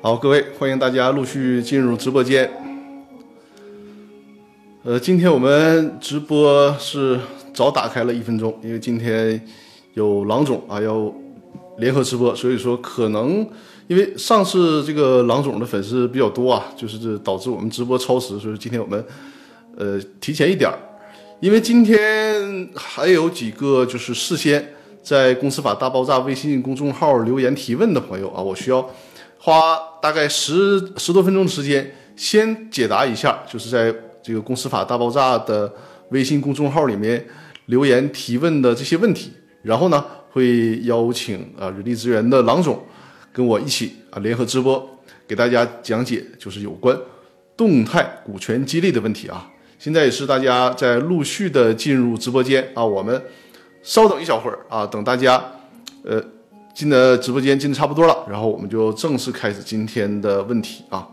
好，各位，欢迎大家陆续进入直播间。呃，今天我们直播是早打开了一分钟，因为今天有郎总啊要联合直播，所以说可能因为上次这个郎总的粉丝比较多啊，就是这导致我们直播超时，所以今天我们呃提前一点儿，因为今天还有几个就是事先在公司法大爆炸微信公众号留言提问的朋友啊，我需要。花大概十十多分钟的时间，先解答一下，就是在这个《公司法大爆炸》的微信公众号里面留言提问的这些问题，然后呢，会邀请啊人力资源的郎总跟我一起啊联合直播，给大家讲解就是有关动态股权激励的问题啊。现在也是大家在陆续的进入直播间啊，我们稍等一小会儿啊，等大家呃。进的直播间进的差不多了，然后我们就正式开始今天的问题啊。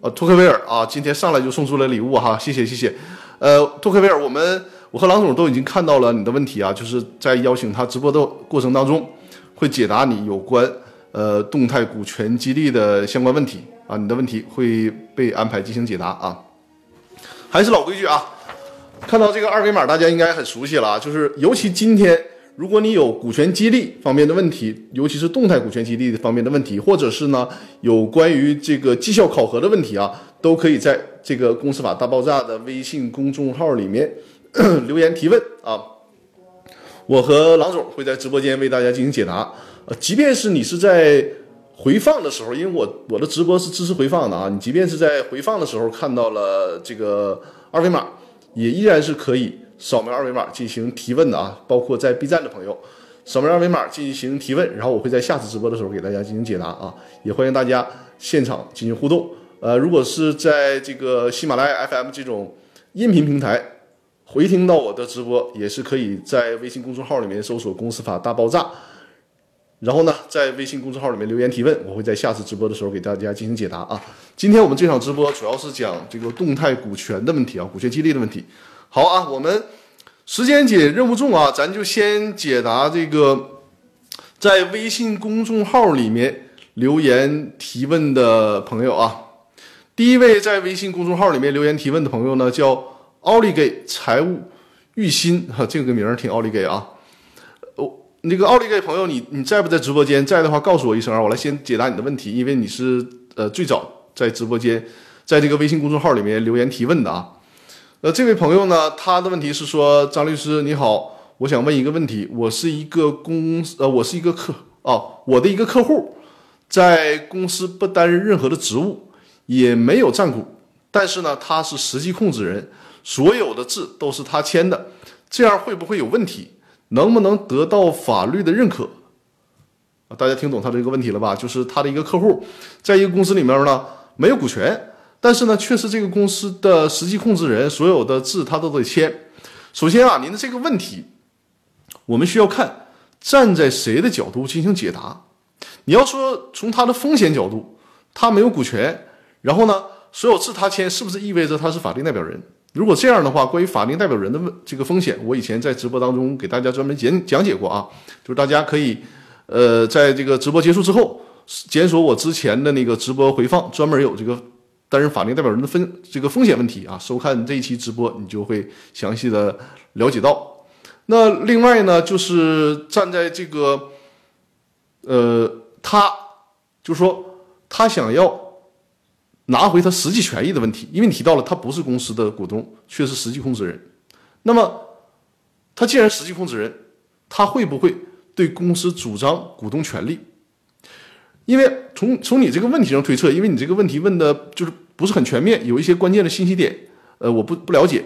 呃，托克维尔啊，今天上来就送出了礼物哈，谢谢谢谢。呃，托克维尔，我们我和郎总都已经看到了你的问题啊，就是在邀请他直播的过程当中，会解答你有关呃动态股权激励的相关问题啊，你的问题会被安排进行解答啊。还是老规矩啊，看到这个二维码，大家应该很熟悉了啊，就是尤其今天。如果你有股权激励方面的问题，尤其是动态股权激励方面的问题，或者是呢有关于这个绩效考核的问题啊，都可以在这个公司法大爆炸的微信公众号里面 留言提问啊。我和郎总会在直播间为大家进行解答。呃，即便是你是在回放的时候，因为我我的直播是支持回放的啊，你即便是在回放的时候看到了这个二维码，也依然是可以。扫描二维码进行提问的啊，包括在 B 站的朋友，扫描二维码进行提问，然后我会在下次直播的时候给大家进行解答啊，也欢迎大家现场进行互动。呃，如果是在这个喜马拉雅 FM 这种音频平台回听到我的直播，也是可以在微信公众号里面搜索“公司法大爆炸”，然后呢，在微信公众号里面留言提问，我会在下次直播的时候给大家进行解答啊。今天我们这场直播主要是讲这个动态股权的问题啊，股权激励的问题。好啊，我们时间紧，任务重啊，咱就先解答这个在微信公众号里面留言提问的朋友啊。第一位在微信公众号里面留言提问的朋友呢，叫奥利给财务玉鑫，哈，这个名儿挺奥利给啊。哦，那个奥利给朋友，你你在不在直播间？在的话，告诉我一声啊，我来先解答你的问题，因为你是呃最早在直播间，在这个微信公众号里面留言提问的啊。呃，这位朋友呢，他的问题是说，张律师你好，我想问一个问题，我是一个公司，呃，我是一个客，哦，我的一个客户，在公司不担任任何的职务，也没有占股，但是呢，他是实际控制人，所有的字都是他签的，这样会不会有问题？能不能得到法律的认可？啊，大家听懂他这个问题了吧？就是他的一个客户，在一个公司里面呢，没有股权。但是呢，却是这个公司的实际控制人，所有的字他都得签。首先啊，您的这个问题，我们需要看站在谁的角度进行解答。你要说从他的风险角度，他没有股权，然后呢，所有字他签，是不是意味着他是法定代表人？如果这样的话，关于法定代表人的问这个风险，我以前在直播当中给大家专门讲讲解过啊，就是大家可以呃，在这个直播结束之后，检索我之前的那个直播回放，专门有这个。担任法定代表人的风这个风险问题啊，收看这一期直播，你就会详细的了解到。那另外呢，就是站在这个，呃，他就说他想要拿回他实际权益的问题，因为你提到了他不是公司的股东，却是实际控制人。那么他既然实际控制人，他会不会对公司主张股东权利？因为从从你这个问题上推测，因为你这个问题问的就是不是很全面，有一些关键的信息点，呃，我不不了解。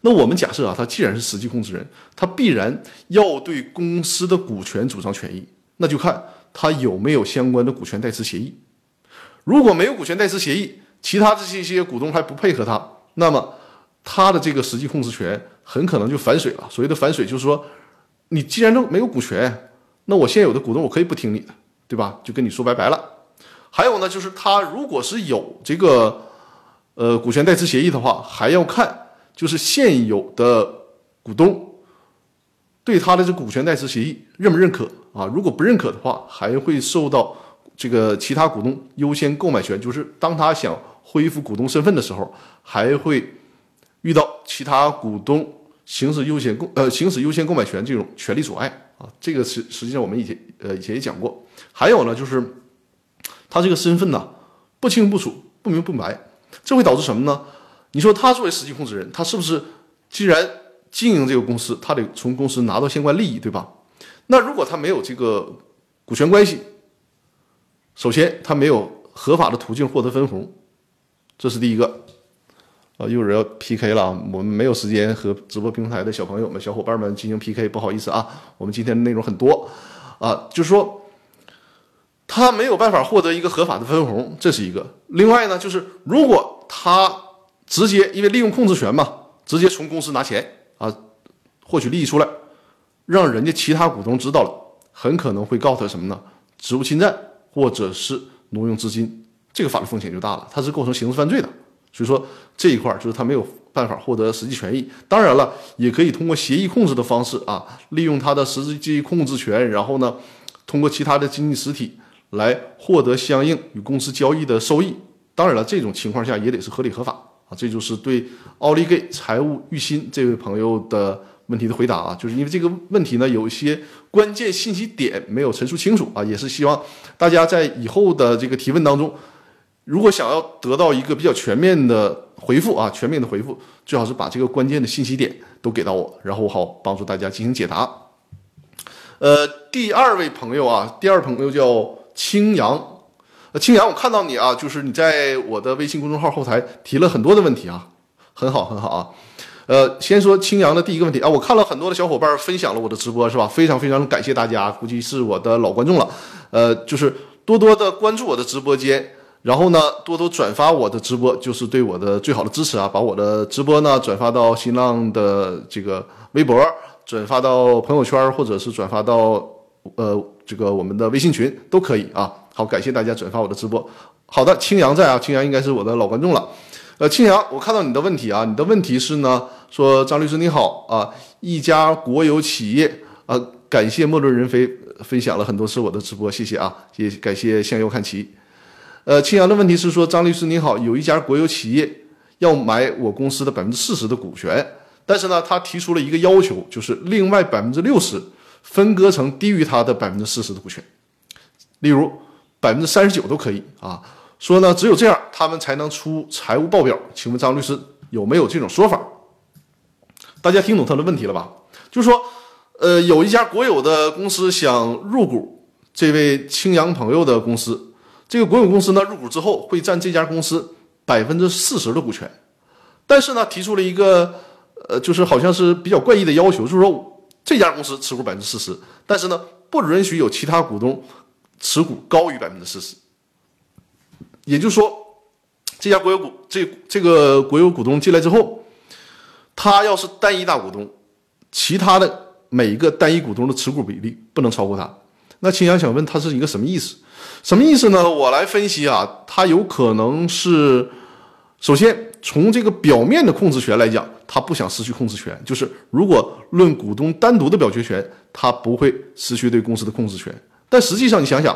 那我们假设啊，他既然是实际控制人，他必然要对公司的股权主张权益，那就看他有没有相关的股权代持协议。如果没有股权代持协议，其他的这些股东还不配合他，那么他的这个实际控制权很可能就反水了。所谓的反水，就是说你既然都没有股权，那我现有的股东我可以不听你的，对吧？就跟你说拜拜了。还有呢，就是他如果是有这个呃股权代持协议的话，还要看就是现有的股东对他的这股权代持协议认不认可啊？如果不认可的话，还会受到这个其他股东优先购买权，就是当他想恢复股东身份的时候，还会遇到其他股东行使优先购呃行使优先购买权这种权利阻碍啊。这个实实际上我们以前呃以前也讲过。还有呢，就是。他这个身份呢，不清不楚、不明不白，这会导致什么呢？你说他作为实际控制人，他是不是既然经营这个公司，他得从公司拿到相关利益，对吧？那如果他没有这个股权关系，首先他没有合法的途径获得分红，这是第一个。啊，一会儿要 PK 了，我们没有时间和直播平台的小朋友们、小伙伴们进行 PK，不好意思啊，我们今天的内容很多啊，就是说。他没有办法获得一个合法的分红，这是一个。另外呢，就是如果他直接因为利用控制权嘛，直接从公司拿钱啊，获取利益出来，让人家其他股东知道了，很可能会告他什么呢？职务侵占或者是挪用资金，这个法律风险就大了，它是构成刑事犯罪的。所以说这一块儿就是他没有办法获得实际权益。当然了，也可以通过协议控制的方式啊，利用他的实际控制权，然后呢，通过其他的经济实体。来获得相应与公司交易的收益，当然了，这种情况下也得是合理合法啊。这就是对奥利给财务玉新这位朋友的问题的回答啊。就是因为这个问题呢，有一些关键信息点没有陈述清楚啊，也是希望大家在以后的这个提问当中，如果想要得到一个比较全面的回复啊，全面的回复，最好是把这个关键的信息点都给到我，然后我好帮助大家进行解答。呃，第二位朋友啊，第二朋友叫。青阳，呃，青阳，我看到你啊，就是你在我的微信公众号后台提了很多的问题啊，很好，很好啊。呃，先说青阳的第一个问题啊，我看了很多的小伙伴分享了我的直播，是吧？非常非常感谢大家，估计是我的老观众了。呃，就是多多的关注我的直播间，然后呢，多多转发我的直播，就是对我的最好的支持啊。把我的直播呢转发到新浪的这个微博，转发到朋友圈，或者是转发到呃。这个我们的微信群都可以啊，好，感谢大家转发我的直播。好的，青阳在啊，青阳应该是我的老观众了。呃，青扬，我看到你的问题啊，你的问题是呢，说张律师你好啊，一家国有企业啊，感谢莫论人非分享了很多次我的直播，谢谢啊，也感谢向右看齐。呃，青扬的问题是说，张律师你好，有一家国有企业要买我公司的百分之四十的股权，但是呢，他提出了一个要求，就是另外百分之六十。分割成低于他的百分之四十的股权，例如百分之三十九都可以啊。说呢，只有这样他们才能出财务报表。请问张律师有没有这种说法？大家听懂他的问题了吧？就是说，呃，有一家国有的公司想入股这位青阳朋友的公司，这个国有公司呢入股之后会占这家公司百分之四十的股权，但是呢提出了一个呃，就是好像是比较怪异的要求，就是说。这家公司持股百分之四十，但是呢，不允许有其他股东持股高于百分之四十。也就是说，这家国有股这这个国有股东进来之后，他要是单一大股东，其他的每一个单一股东的持股比例不能超过他。那青阳想问他是一个什么意思？什么意思呢？我来分析啊，他有可能是首先。从这个表面的控制权来讲，他不想失去控制权。就是如果论股东单独的表决权，他不会失去对公司的控制权。但实际上，你想想，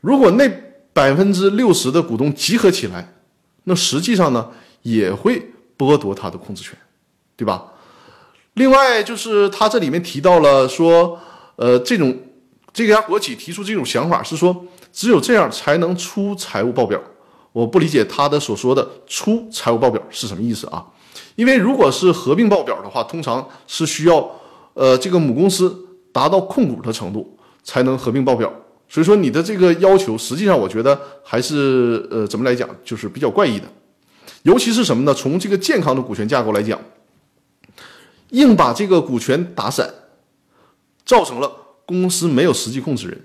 如果那百分之六十的股东集合起来，那实际上呢也会剥夺他的控制权，对吧？另外，就是他这里面提到了说，呃，这种这家国企提出这种想法是说，只有这样才能出财务报表。我不理解他的所说的出财务报表是什么意思啊？因为如果是合并报表的话，通常是需要呃这个母公司达到控股的程度才能合并报表。所以说你的这个要求，实际上我觉得还是呃怎么来讲，就是比较怪异的。尤其是什么呢？从这个健康的股权架构来讲，硬把这个股权打散，造成了公司没有实际控制人，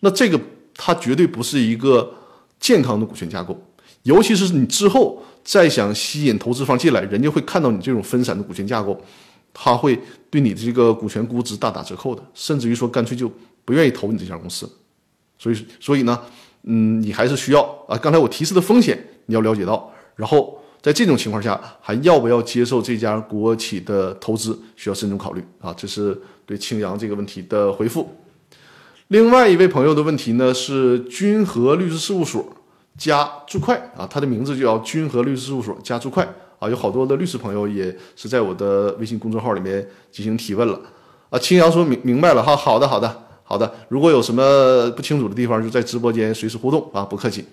那这个它绝对不是一个。健康的股权架构，尤其是你之后再想吸引投资方进来，人家会看到你这种分散的股权架构，他会对你的这个股权估值大打折扣的，甚至于说干脆就不愿意投你这家公司。所以，所以呢，嗯，你还是需要啊，刚才我提示的风险你要了解到，然后在这种情况下，还要不要接受这家国企的投资，需要慎重考虑啊。这是对青阳这个问题的回复。另外一位朋友的问题呢是君和律师事务所加注会啊，他的名字就叫君和律师事务所加注会啊，有好多的律师朋友也是在我的微信公众号里面进行提问了啊。青阳说明明白了哈，好的好的。好的，如果有什么不清楚的地方，就在直播间随时互动啊，不客气。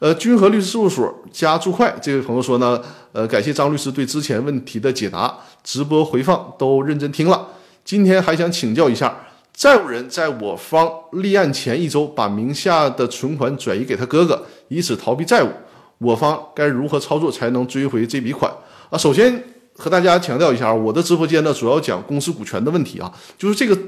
呃，君和律师事务所加注会这位朋友说呢，呃，感谢张律师对之前问题的解答，直播回放都认真听了。今天还想请教一下，债务人在我方立案前一周把名下的存款转移给他哥哥，以此逃避债务，我方该如何操作才能追回这笔款啊？首先和大家强调一下，我的直播间呢主要讲公司股权的问题啊，就是这个。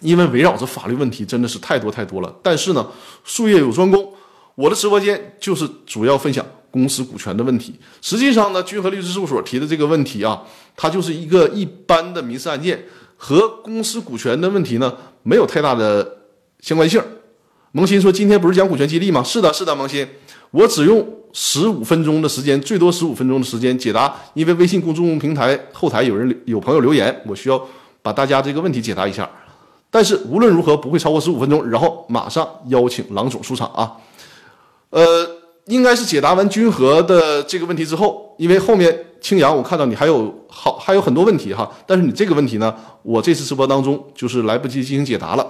因为围绕着法律问题真的是太多太多了，但是呢，术业有专攻，我的直播间就是主要分享公司股权的问题。实际上呢，君和律师事务所提的这个问题啊，它就是一个一般的民事案件，和公司股权的问题呢没有太大的相关性。萌新说：“今天不是讲股权激励吗？”是的，是的，萌新，我只用十五分钟的时间，最多十五分钟的时间解答，因为微信公众平台后台有人有朋友留言，我需要把大家这个问题解答一下。但是无论如何不会超过十五分钟，然后马上邀请郎总出场啊。呃，应该是解答完君和的这个问题之后，因为后面青阳我看到你还有好还有很多问题哈，但是你这个问题呢，我这次直播当中就是来不及进行解答了。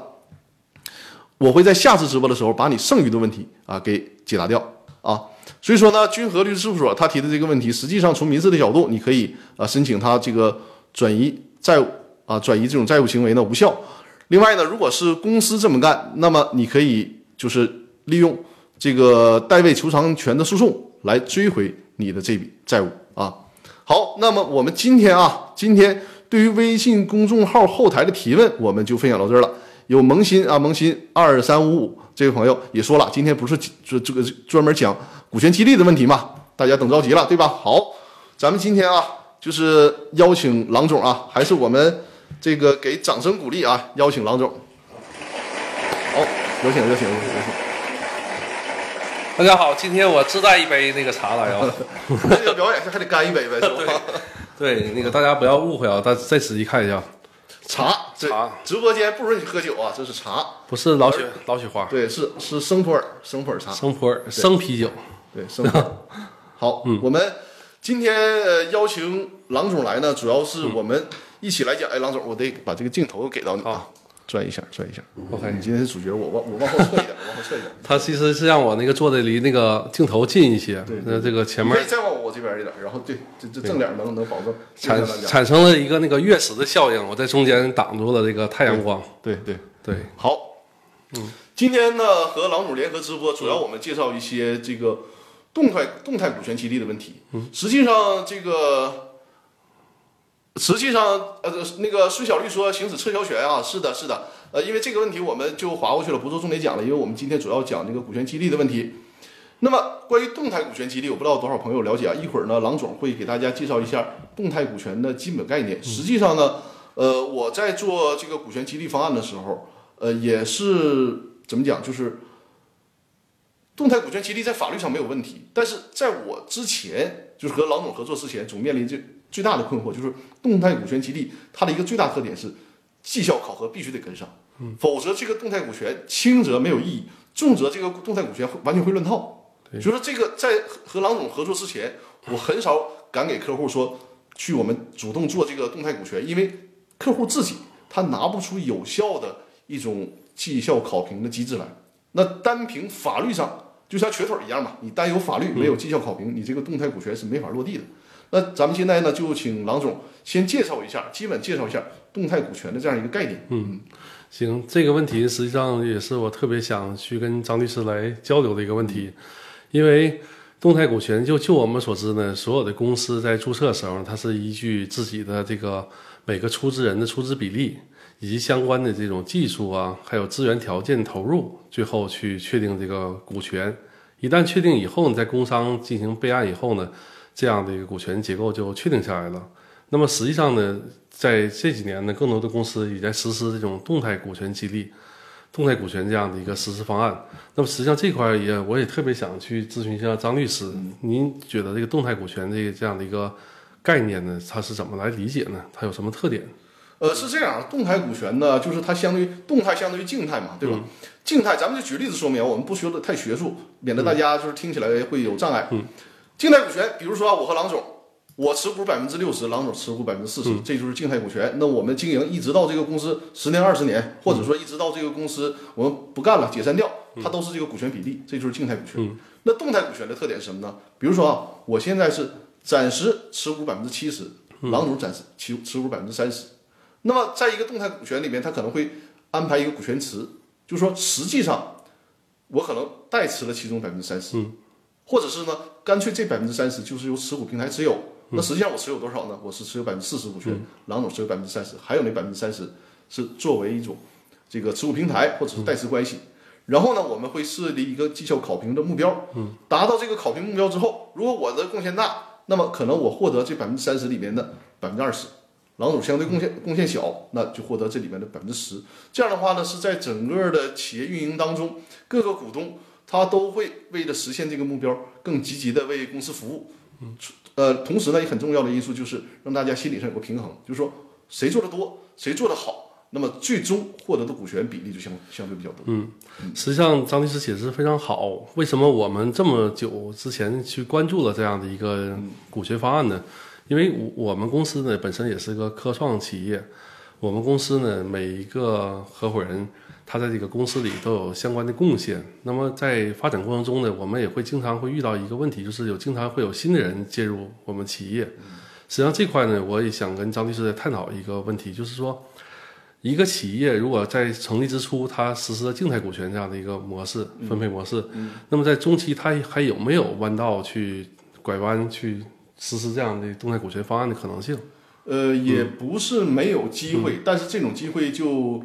我会在下次直播的时候把你剩余的问题啊给解答掉啊。所以说呢，君和律师事务所他提的这个问题，实际上从民事的角度，你可以啊申请他这个转移债务啊转移这种债务行为呢无效。另外呢，如果是公司这么干，那么你可以就是利用这个代位求偿权的诉讼来追回你的这笔债务啊。好，那么我们今天啊，今天对于微信公众号后台的提问，我们就分享到这儿了。有萌新啊，萌新二三五五这位朋友也说了，今天不是这这个专门讲股权激励的问题嘛？大家等着急了，对吧？好，咱们今天啊，就是邀请郎总啊，还是我们。这个给掌声鼓励啊！邀请郎总，好，有请有请有请。大家好，今天我自带一杯那个茶来啊。这个表演是还得干一杯呗，是吧？对，那个大家不要误会啊，大再仔细看一下，茶茶。直播间不允许喝酒啊，这是茶，不是老雪老雪花。对，是是生普洱生普洱茶，生普洱生啤酒。对，生普洱。好，我们今天呃邀请郎总来呢，主要是我们。一起来讲，哎，郎总，我得把这个镜头给到你啊，转一下，转一下。OK，你今天是主角，我往我往后撤一点，往后撤一点。他其实是让我那个坐的离那个镜头近一些，对，那这个前面可以再往我这边一点，然后对，这这正脸能能保证产产生了一个那个月食的效应，我在中间挡住了这个太阳光。对对对，好，嗯，今天呢和郎总联合直播，主要我们介绍一些这个动态动态股权激励的问题。嗯，实际上这个。实际上，呃，那个孙小绿说行使撤销权啊，是的，是的，呃，因为这个问题我们就划过去了，不做重点讲了，因为我们今天主要讲这个股权激励的问题。那么，关于动态股权激励，我不知道多少朋友了解啊。一会儿呢，郎总会给大家介绍一下动态股权的基本概念。实际上呢，呃，我在做这个股权激励方案的时候，呃，也是怎么讲，就是动态股权激励在法律上没有问题，但是在我之前，就是和郎总合作之前，总面临这。最大的困惑就是动态股权激励，它的一个最大特点是绩效考核必须得跟上，否则这个动态股权轻则没有意义，重则这个动态股权完全会乱套。就说这个在和郎总合作之前，我很少敢给客户说去我们主动做这个动态股权，因为客户自己他拿不出有效的一种绩效考评的机制来。那单凭法律上就像瘸腿一样嘛，你单有法律没有绩效考评，你这个动态股权是没法落地的。那咱们现在呢，就请郎总先介绍一下，基本介绍一下动态股权的这样一个概念。嗯，行，这个问题实际上也是我特别想去跟张律师来交流的一个问题，因为动态股权就就我们所知呢，所有的公司在注册时候，它是依据自己的这个每个出资人的出资比例以及相关的这种技术啊，还有资源条件投入，最后去确定这个股权。一旦确定以后，你在工商进行备案以后呢？这样的一个股权结构就确定下来了。那么实际上呢，在这几年呢，更多的公司也在实施这种动态股权激励、动态股权这样的一个实施方案。那么实际上这块儿也我也特别想去咨询一下张律师，您觉得这个动态股权这个这样的一个概念呢，它是怎么来理解呢？它有什么特点？呃，是这样，动态股权呢，就是它相对于动态相对于静态嘛，对吧？静态，咱们就举例子说明，我们不学的太学术，免得大家就是听起来会有障碍。静态股权，比如说我和郎总，我持股百分之六十，郎总持股百分之四十，这就是静态股权。那我们经营一直到这个公司十年、二十年，或者说一直到这个公司我们不干了、解散掉，它都是这个股权比例，这就是静态股权。那动态股权的特点是什么呢？比如说啊，我现在是暂时持股百分之七十，郎总暂时持持股百分之三十。那么，在一个动态股权里面，它可能会安排一个股权池，就是说，实际上我可能代持了其中百分之三十，或者是呢，干脆这百分之三十就是由持股平台持有。那实际上我持有多少呢？我是持有百分之四十股权，郎总持有百分之三十，还有那百分之三十是作为一种这个持股平台或者是代持关系。然后呢，我们会设立一个绩效考评的目标，达到这个考评目标之后，如果我的贡献大，那么可能我获得这百分之三十里面的百分之二十。郎总相对贡献贡献小，那就获得这里面的百分之十。这样的话呢，是在整个的企业运营当中，各个股东他都会为了实现这个目标，更积极的为公司服务。嗯，呃，同时呢，也很重要的因素就是让大家心理上有个平衡，就是说谁做的多，谁做的好，那么最终获得的股权比例就相相对比较多。嗯，实际上张律师解释非常好。为什么我们这么久之前去关注了这样的一个股权方案呢？因为我我们公司呢本身也是个科创企业，我们公司呢每一个合伙人他在这个公司里都有相关的贡献。那么在发展过程中呢，我们也会经常会遇到一个问题，就是有经常会有新的人介入我们企业。实际上这块呢，我也想跟张律师探讨一个问题，就是说一个企业如果在成立之初它实施了静态股权这样的一个模式分配模式，那么在中期它还有没有弯道去拐弯去？实施这样的动态股权方案的可能性，呃，也不是没有机会，但是这种机会就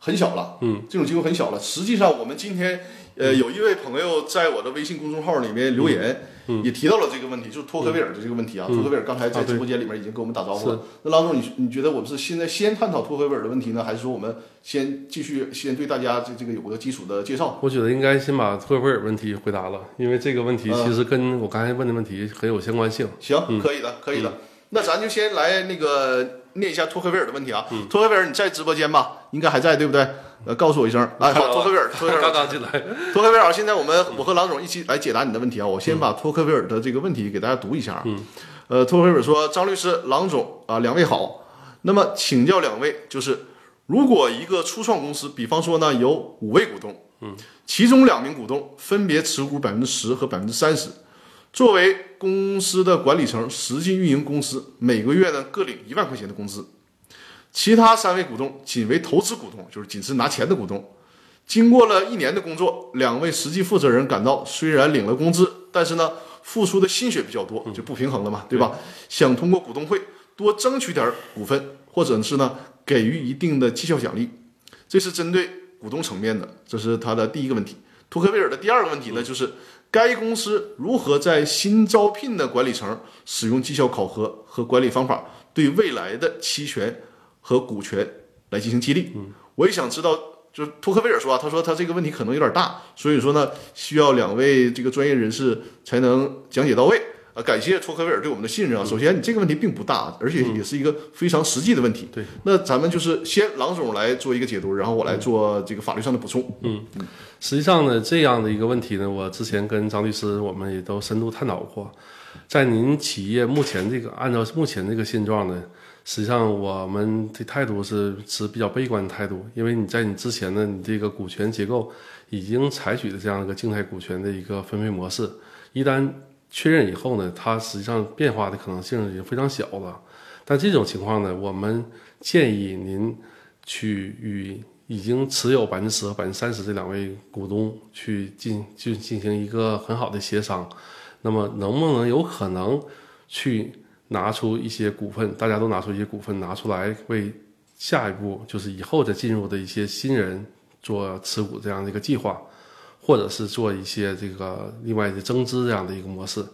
很小了。嗯，这种机会很小了。实际上，我们今天，呃，有一位朋友在我的微信公众号里面留言，也提到了这个问题，就是托克维尔的这个问题啊。托克维尔刚才在直播间里面已经跟我们打招呼了。那郎总，你你觉得我们是现在先探讨托克维尔的问题呢，还是说我们先继续先对大家这这个有个基础的介绍？我觉得应该先把托克维尔问题回答了，因为这个问题其实跟我刚才问的问题很有相关性。行，可以的，可以的。那咱就先来那个念一下托克维尔的问题啊。托克维尔，你在直播间吧？应该还在，对不对？呃，告诉我一声。来，好，托克维尔，托克维尔刚刚进来。托克维尔，现在我们我和郎总一起来解答你的问题啊。我先把托克维尔的这个问题给大家读一下。嗯。呃，托克维尔说：“张律师、郎总啊，两位好。那么请教两位，就是如果一个初创公司，比方说呢有五位股东，嗯，其中两名股东分别持股百分之十和百分之三十。”作为公司的管理层，实际运营公司，每个月呢各领一万块钱的工资。其他三位股东仅为投资股东，就是仅是拿钱的股东。经过了一年的工作，两位实际负责人感到，虽然领了工资，但是呢付出的心血比较多，就不平衡了嘛，对吧？想通过股东会多争取点股份，或者是呢给予一定的绩效奖励。这是针对股东层面的，这是他的第一个问题。托克维尔的第二个问题呢，就是。该公司如何在新招聘的管理层使用绩效考核和管理方法，对未来的期权和股权来进行激励？嗯，我也想知道，就是托克维尔说啊，他说他这个问题可能有点大，所以说呢，需要两位这个专业人士才能讲解到位。啊，感谢托克维尔对我们的信任啊！首先，你这个问题并不大，而且也是一个非常实际的问题。对，那咱们就是先郎总来做一个解读，然后我来做这个法律上的补充。嗯嗯，实际上呢，这样的一个问题呢，我之前跟张律师我们也都深度探讨过。在您企业目前这个按照目前这个现状呢，实际上我们的态度是持比较悲观的态度，因为你在你之前呢，你这个股权结构已经采取了这样一个静态股权的一个分配模式，一旦确认以后呢，它实际上变化的可能性已经非常小了。但这种情况呢，我们建议您去与已经持有百分之十和百分之三十这两位股东去进就进行一个很好的协商。那么，能不能有可能去拿出一些股份，大家都拿出一些股份拿出来，为下一步就是以后再进入的一些新人做持股这样的一个计划？或者是做一些这个另外的增资这样的一个模式，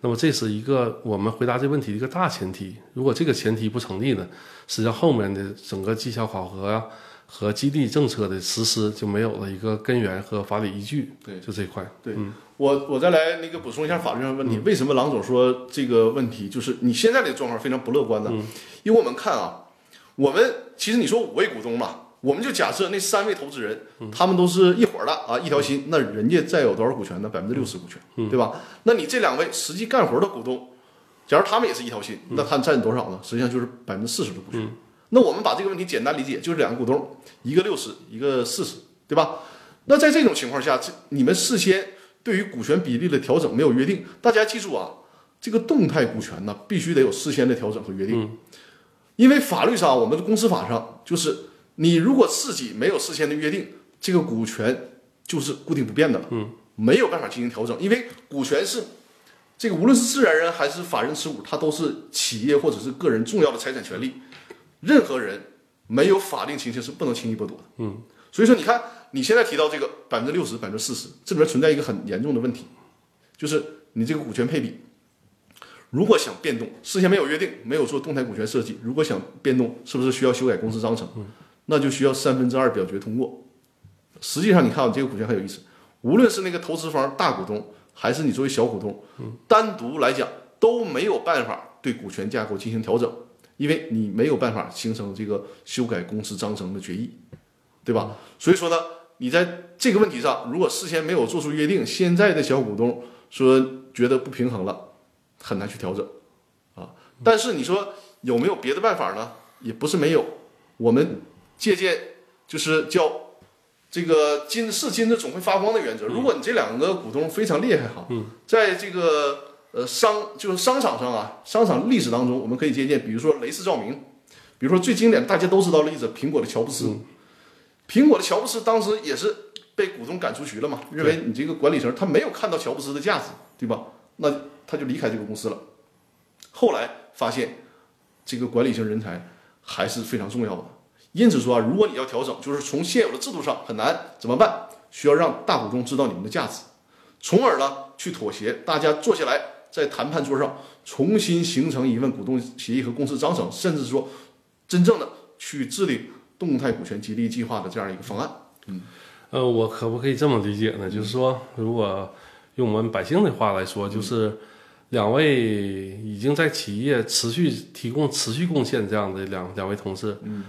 那么这是一个我们回答这问题的一个大前提。如果这个前提不成立呢，实际上后面的整个绩效考核啊和激励政策的实施就没有了一个根源和法理依据。对，就这一块。对，我我再来那个补充一下法律上的问题。为什么郎总说这个问题就是你现在的状况非常不乐观呢？因为我们看啊，我们其实你说五位股东嘛，我们就假设那三位投资人，他们都是一伙儿的啊，一条心，那人家占有多少股权呢？百分之六十股权，对吧？那你这两位实际干活的股东，假如他们也是一条心，那他占多少呢？实际上就是百分之四十的股权。那我们把这个问题简单理解，就是两个股东，一个六十，一个四十，对吧？那在这种情况下，这你们事先对于股权比例的调整没有约定，大家记住啊，这个动态股权呢，必须得有事先的调整和约定，因为法律上，我们的公司法上就是，你如果自己没有事先的约定，这个股权就是固定不变的了，嗯，没有办法进行调整，因为股权是这个无论是自然人还是法人持股，它都是企业或者是个人重要的财产权利，任何人没有法定情形是不能轻易剥夺的，嗯，所以说你看你现在提到这个百分之六十、百分之四十，这里面存在一个很严重的问题，就是你这个股权配比。如果想变动，事先没有约定，没有做动态股权设计，如果想变动，是不是需要修改公司章程？那就需要三分之二表决通过。实际上，你看啊，这个股权很有意思，无论是那个投资方大股东，还是你作为小股东，单独来讲都没有办法对股权架构进行调整，因为你没有办法形成这个修改公司章程的决议，对吧？所以说呢，你在这个问题上，如果事先没有做出约定，现在的小股东说觉得不平衡了。很难去调整，啊，但是你说有没有别的办法呢？也不是没有，我们借鉴就是叫这个金是金子总会发光的原则。如果你这两个股东非常厉害哈，在这个呃商就是商场上啊，商场历史当中，我们可以借鉴，比如说雷士照明，比如说最经典大家都知道的例子，苹果的乔布斯，苹果的乔布斯当时也是被股东赶出局了嘛，认为你这个管理层他没有看到乔布斯的价值，对吧？那他就离开这个公司了。后来发现，这个管理型人才还是非常重要的。因此说啊，如果你要调整，就是从现有的制度上很难，怎么办？需要让大股东知道你们的价值，从而呢去妥协，大家坐下来在谈判桌上重新形成一份股东协议和公司章程，甚至说真正的去制定动态股权激励计划的这样一个方案。嗯呃，我可不可以这么理解呢？就是说，如果用我们百姓的话来说，就是两位已经在企业持续提供、持续贡献这样的两两位同事，嗯，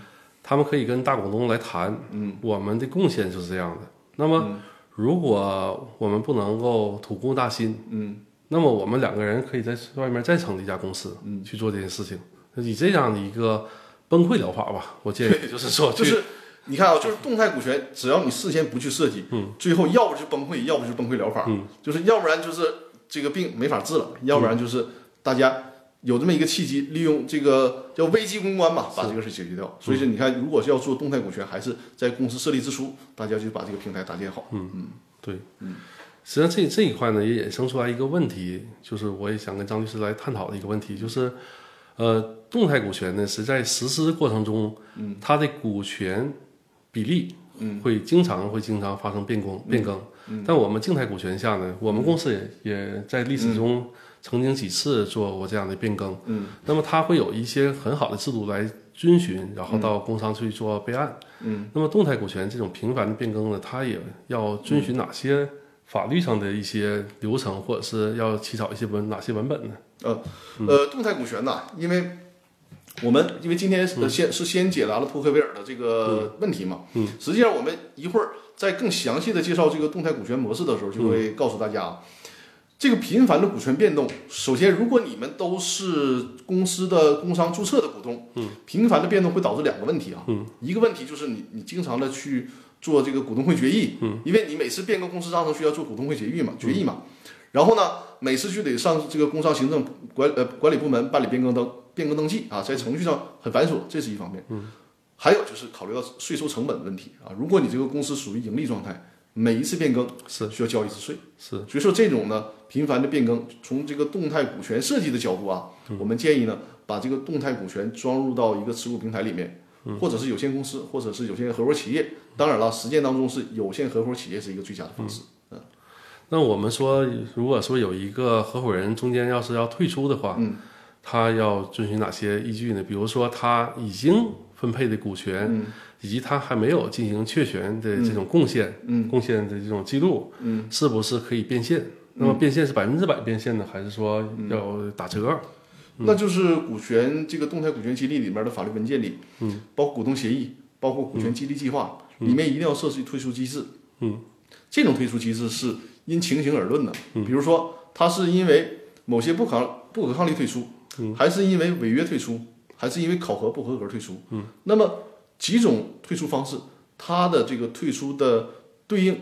他们可以跟大股东来谈，嗯，我们的贡献就是这样的。那么，如果我们不能够吐故纳新，嗯，那么我们两个人可以在外面再成立一家公司，嗯，去做这件事情，以这样的一个崩溃疗法吧，我建议。就是说，就是你看啊，就是动态股权，只要你事先不去设计，嗯，最后要不就崩溃，要不就崩溃疗法，嗯，就是要不然就是这个病没法治了，要不然就是大家有这么一个契机，利用这个叫危机公关嘛，把这个事解决掉。所以说，你看，如果是要做动态股权，还是在公司设立之初，大家就把这个平台搭建好。嗯嗯，对，嗯，实际上这这一块呢，也衍生出来一个问题，就是我也想跟张律师来探讨的一个问题，就是，呃，动态股权呢是在实施过程中，嗯，它的股权比例，嗯，会经常会经常发生变更变更。嗯，但我们静态股权下呢，我们公司也也在历史中曾经几次做过这样的变更。嗯，那么它会有一些很好的制度来遵循，然后到工商去做备案。嗯，那么动态股权这种频繁的变更呢，它也要遵循哪些法律上的一些流程，或者是要起草一些文哪些文本呢？呃呃，动态股权呐，因为我们因为今天是先是先解答了托克维尔的这个问题嘛，嗯，实际上我们一会儿在更详细的介绍这个动态股权模式的时候，就会告诉大家，这个频繁的股权变动，首先如果你们都是公司的工商注册的股东，嗯，频繁的变动会导致两个问题啊，嗯，一个问题就是你你经常的去做这个股东会决议，嗯，因为你每次变更公司章程需要做股东会决议嘛，决议嘛，然后呢，每次就得上这个工商行政管呃管理部门办理变更登变更登记啊，在程序上很繁琐，这是一方面。嗯，还有就是考虑到税收成本问题啊，如果你这个公司属于盈利状态，每一次变更是。需要交一次税。是，所以说这种呢频繁的变更，从这个动态股权设计的角度啊，我们建议呢把这个动态股权装入到一个持股平台里面，或者是有限公司，或者是有限合伙企业。当然了，实践当中是有限合伙企业是一个最佳的方式。嗯。那我们说，如果说有一个合伙人中间要是要退出的话，嗯，他要遵循哪些依据呢？比如说他已经分配的股权，嗯以及他还没有进行确权的这种贡献，嗯贡献的这种记录，嗯，是不是可以变现？那么变现是百分之百变现呢，还是说要打折？那就是股权这个动态股权激励里面的法律文件里，嗯，包括股东协议，包括股权激励计划，里面一定要设置退出机制。嗯，这种退出机制是因情形而论的。比如说，他是因为某些不可不可抗力退出，还是因为违约退出，还是因为考核不合格退出。嗯，那么几种退出方式，它的这个退出的对应，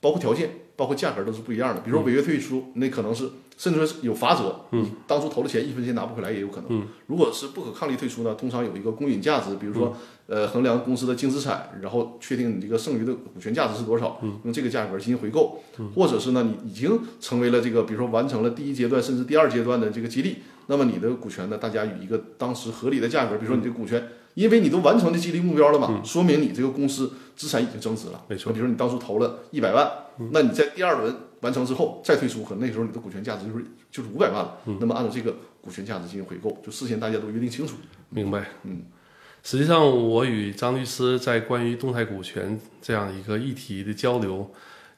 包括条件。包括价格都是不一样的，比如说违约退出，那可能是甚至说是有罚则，嗯，当初投了钱一分钱拿不回来也有可能。嗯，如果是不可抗力退出呢，通常有一个公允价值，比如说呃衡量公司的净资产，然后确定你这个剩余的股权价值是多少，嗯，用这个价格进行回购，或者是呢你已经成为了这个，比如说完成了第一阶段甚至第二阶段的这个激励，那么你的股权呢，大家以一个当时合理的价格，比如说你这个股权。因为你都完成的激励目标了嘛，说明你这个公司资产已经增值了。没错，比如说你当初投了一百万，那你在第二轮完成之后再退出，可能那时候你的股权价值就是就是五百万了。那么按照这个股权价值进行回购，就事先大家都约定清楚。明白。嗯，实际上我与张律师在关于动态股权这样一个议题的交流，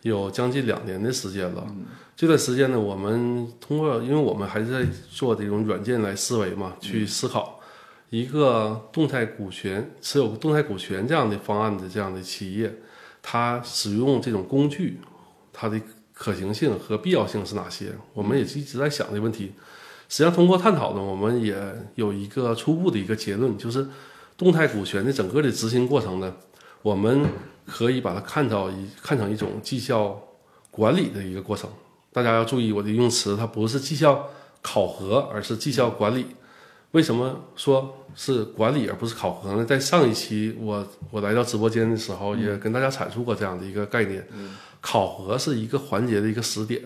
有将近两年的时间了。这段时间呢，我们通过，因为我们还是在做这种软件来思维嘛，去思考。一个动态股权持有动态股权这样的方案的这样的企业，它使用这种工具，它的可行性和必要性是哪些？我们也一直在想这个问题。实际上，通过探讨呢，我们也有一个初步的一个结论，就是动态股权的整个的执行过程呢，我们可以把它看到一看成一种绩效管理的一个过程。大家要注意我的用词，它不是绩效考核，而是绩效管理。为什么说是管理而不是考核呢？在上一期我我来到直播间的时候，也跟大家阐述过这样的一个概念。考核是一个环节的一个时点，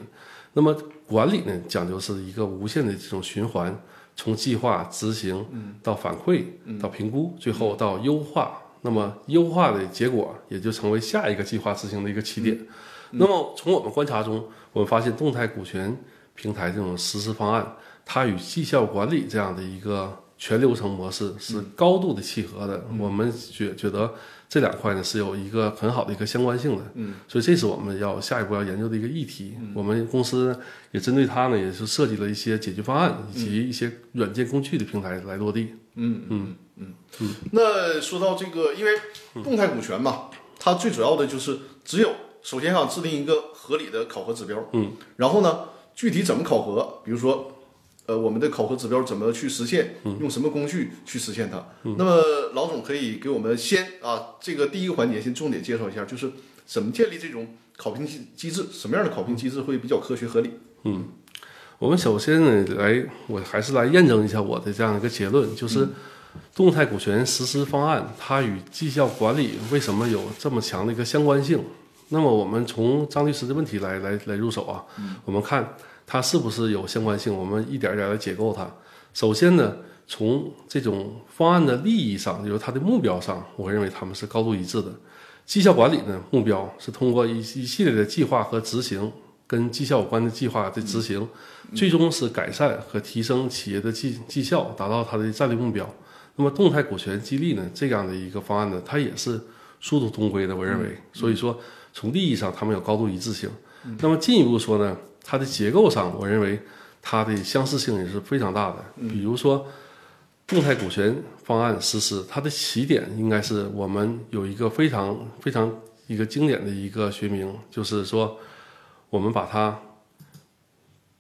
那么管理呢，讲究是一个无限的这种循环，从计划执行到反馈到评估，最后到优化。那么优化的结果也就成为下一个计划执行的一个起点。那么从我们观察中，我们发现动态股权平台这种实施方案。它与绩效管理这样的一个全流程模式是高度的契合的，我们觉觉得这两块呢是有一个很好的一个相关性的，嗯，所以这是我们要下一步要研究的一个议题。我们公司也针对它呢，也是设计了一些解决方案以及一些软件工具的平台来落地。嗯嗯嗯嗯。那说到这个，因为动态股权嘛，它最主要的就是只有首先要制定一个合理的考核指标，嗯，然后呢，具体怎么考核，比如说。呃，我们的考核指标怎么去实现？用什么工具去实现它？那么老总可以给我们先啊，这个第一个环节先重点介绍一下，就是怎么建立这种考评机机制，什么样的考评机制会比较科学合理？嗯，我们首先呢，来，我还是来验证一下我的这样一个结论，就是动态股权实施方案它与绩效管理为什么有这么强的一个相关性？那么我们从张律师的问题来来来入手啊，我们看。它是不是有相关性？我们一点一点来解构它。首先呢，从这种方案的利益上，就是它的目标上，我认为他们是高度一致的。绩效管理呢，目标是通过一一系列的计划和执行，跟绩效有关的计划的执行，最终是改善和提升企业的绩绩效，达到它的战略目标。那么动态股权激励呢，这样的一个方案呢，它也是殊途同归的。我认为，所以说从利益上，他们有高度一致性。那么进一步说呢？它的结构上，我认为它的相似性也是非常大的。比如说，动态股权方案实施，它的起点应该是我们有一个非常非常一个经典的一个学名，就是说，我们把它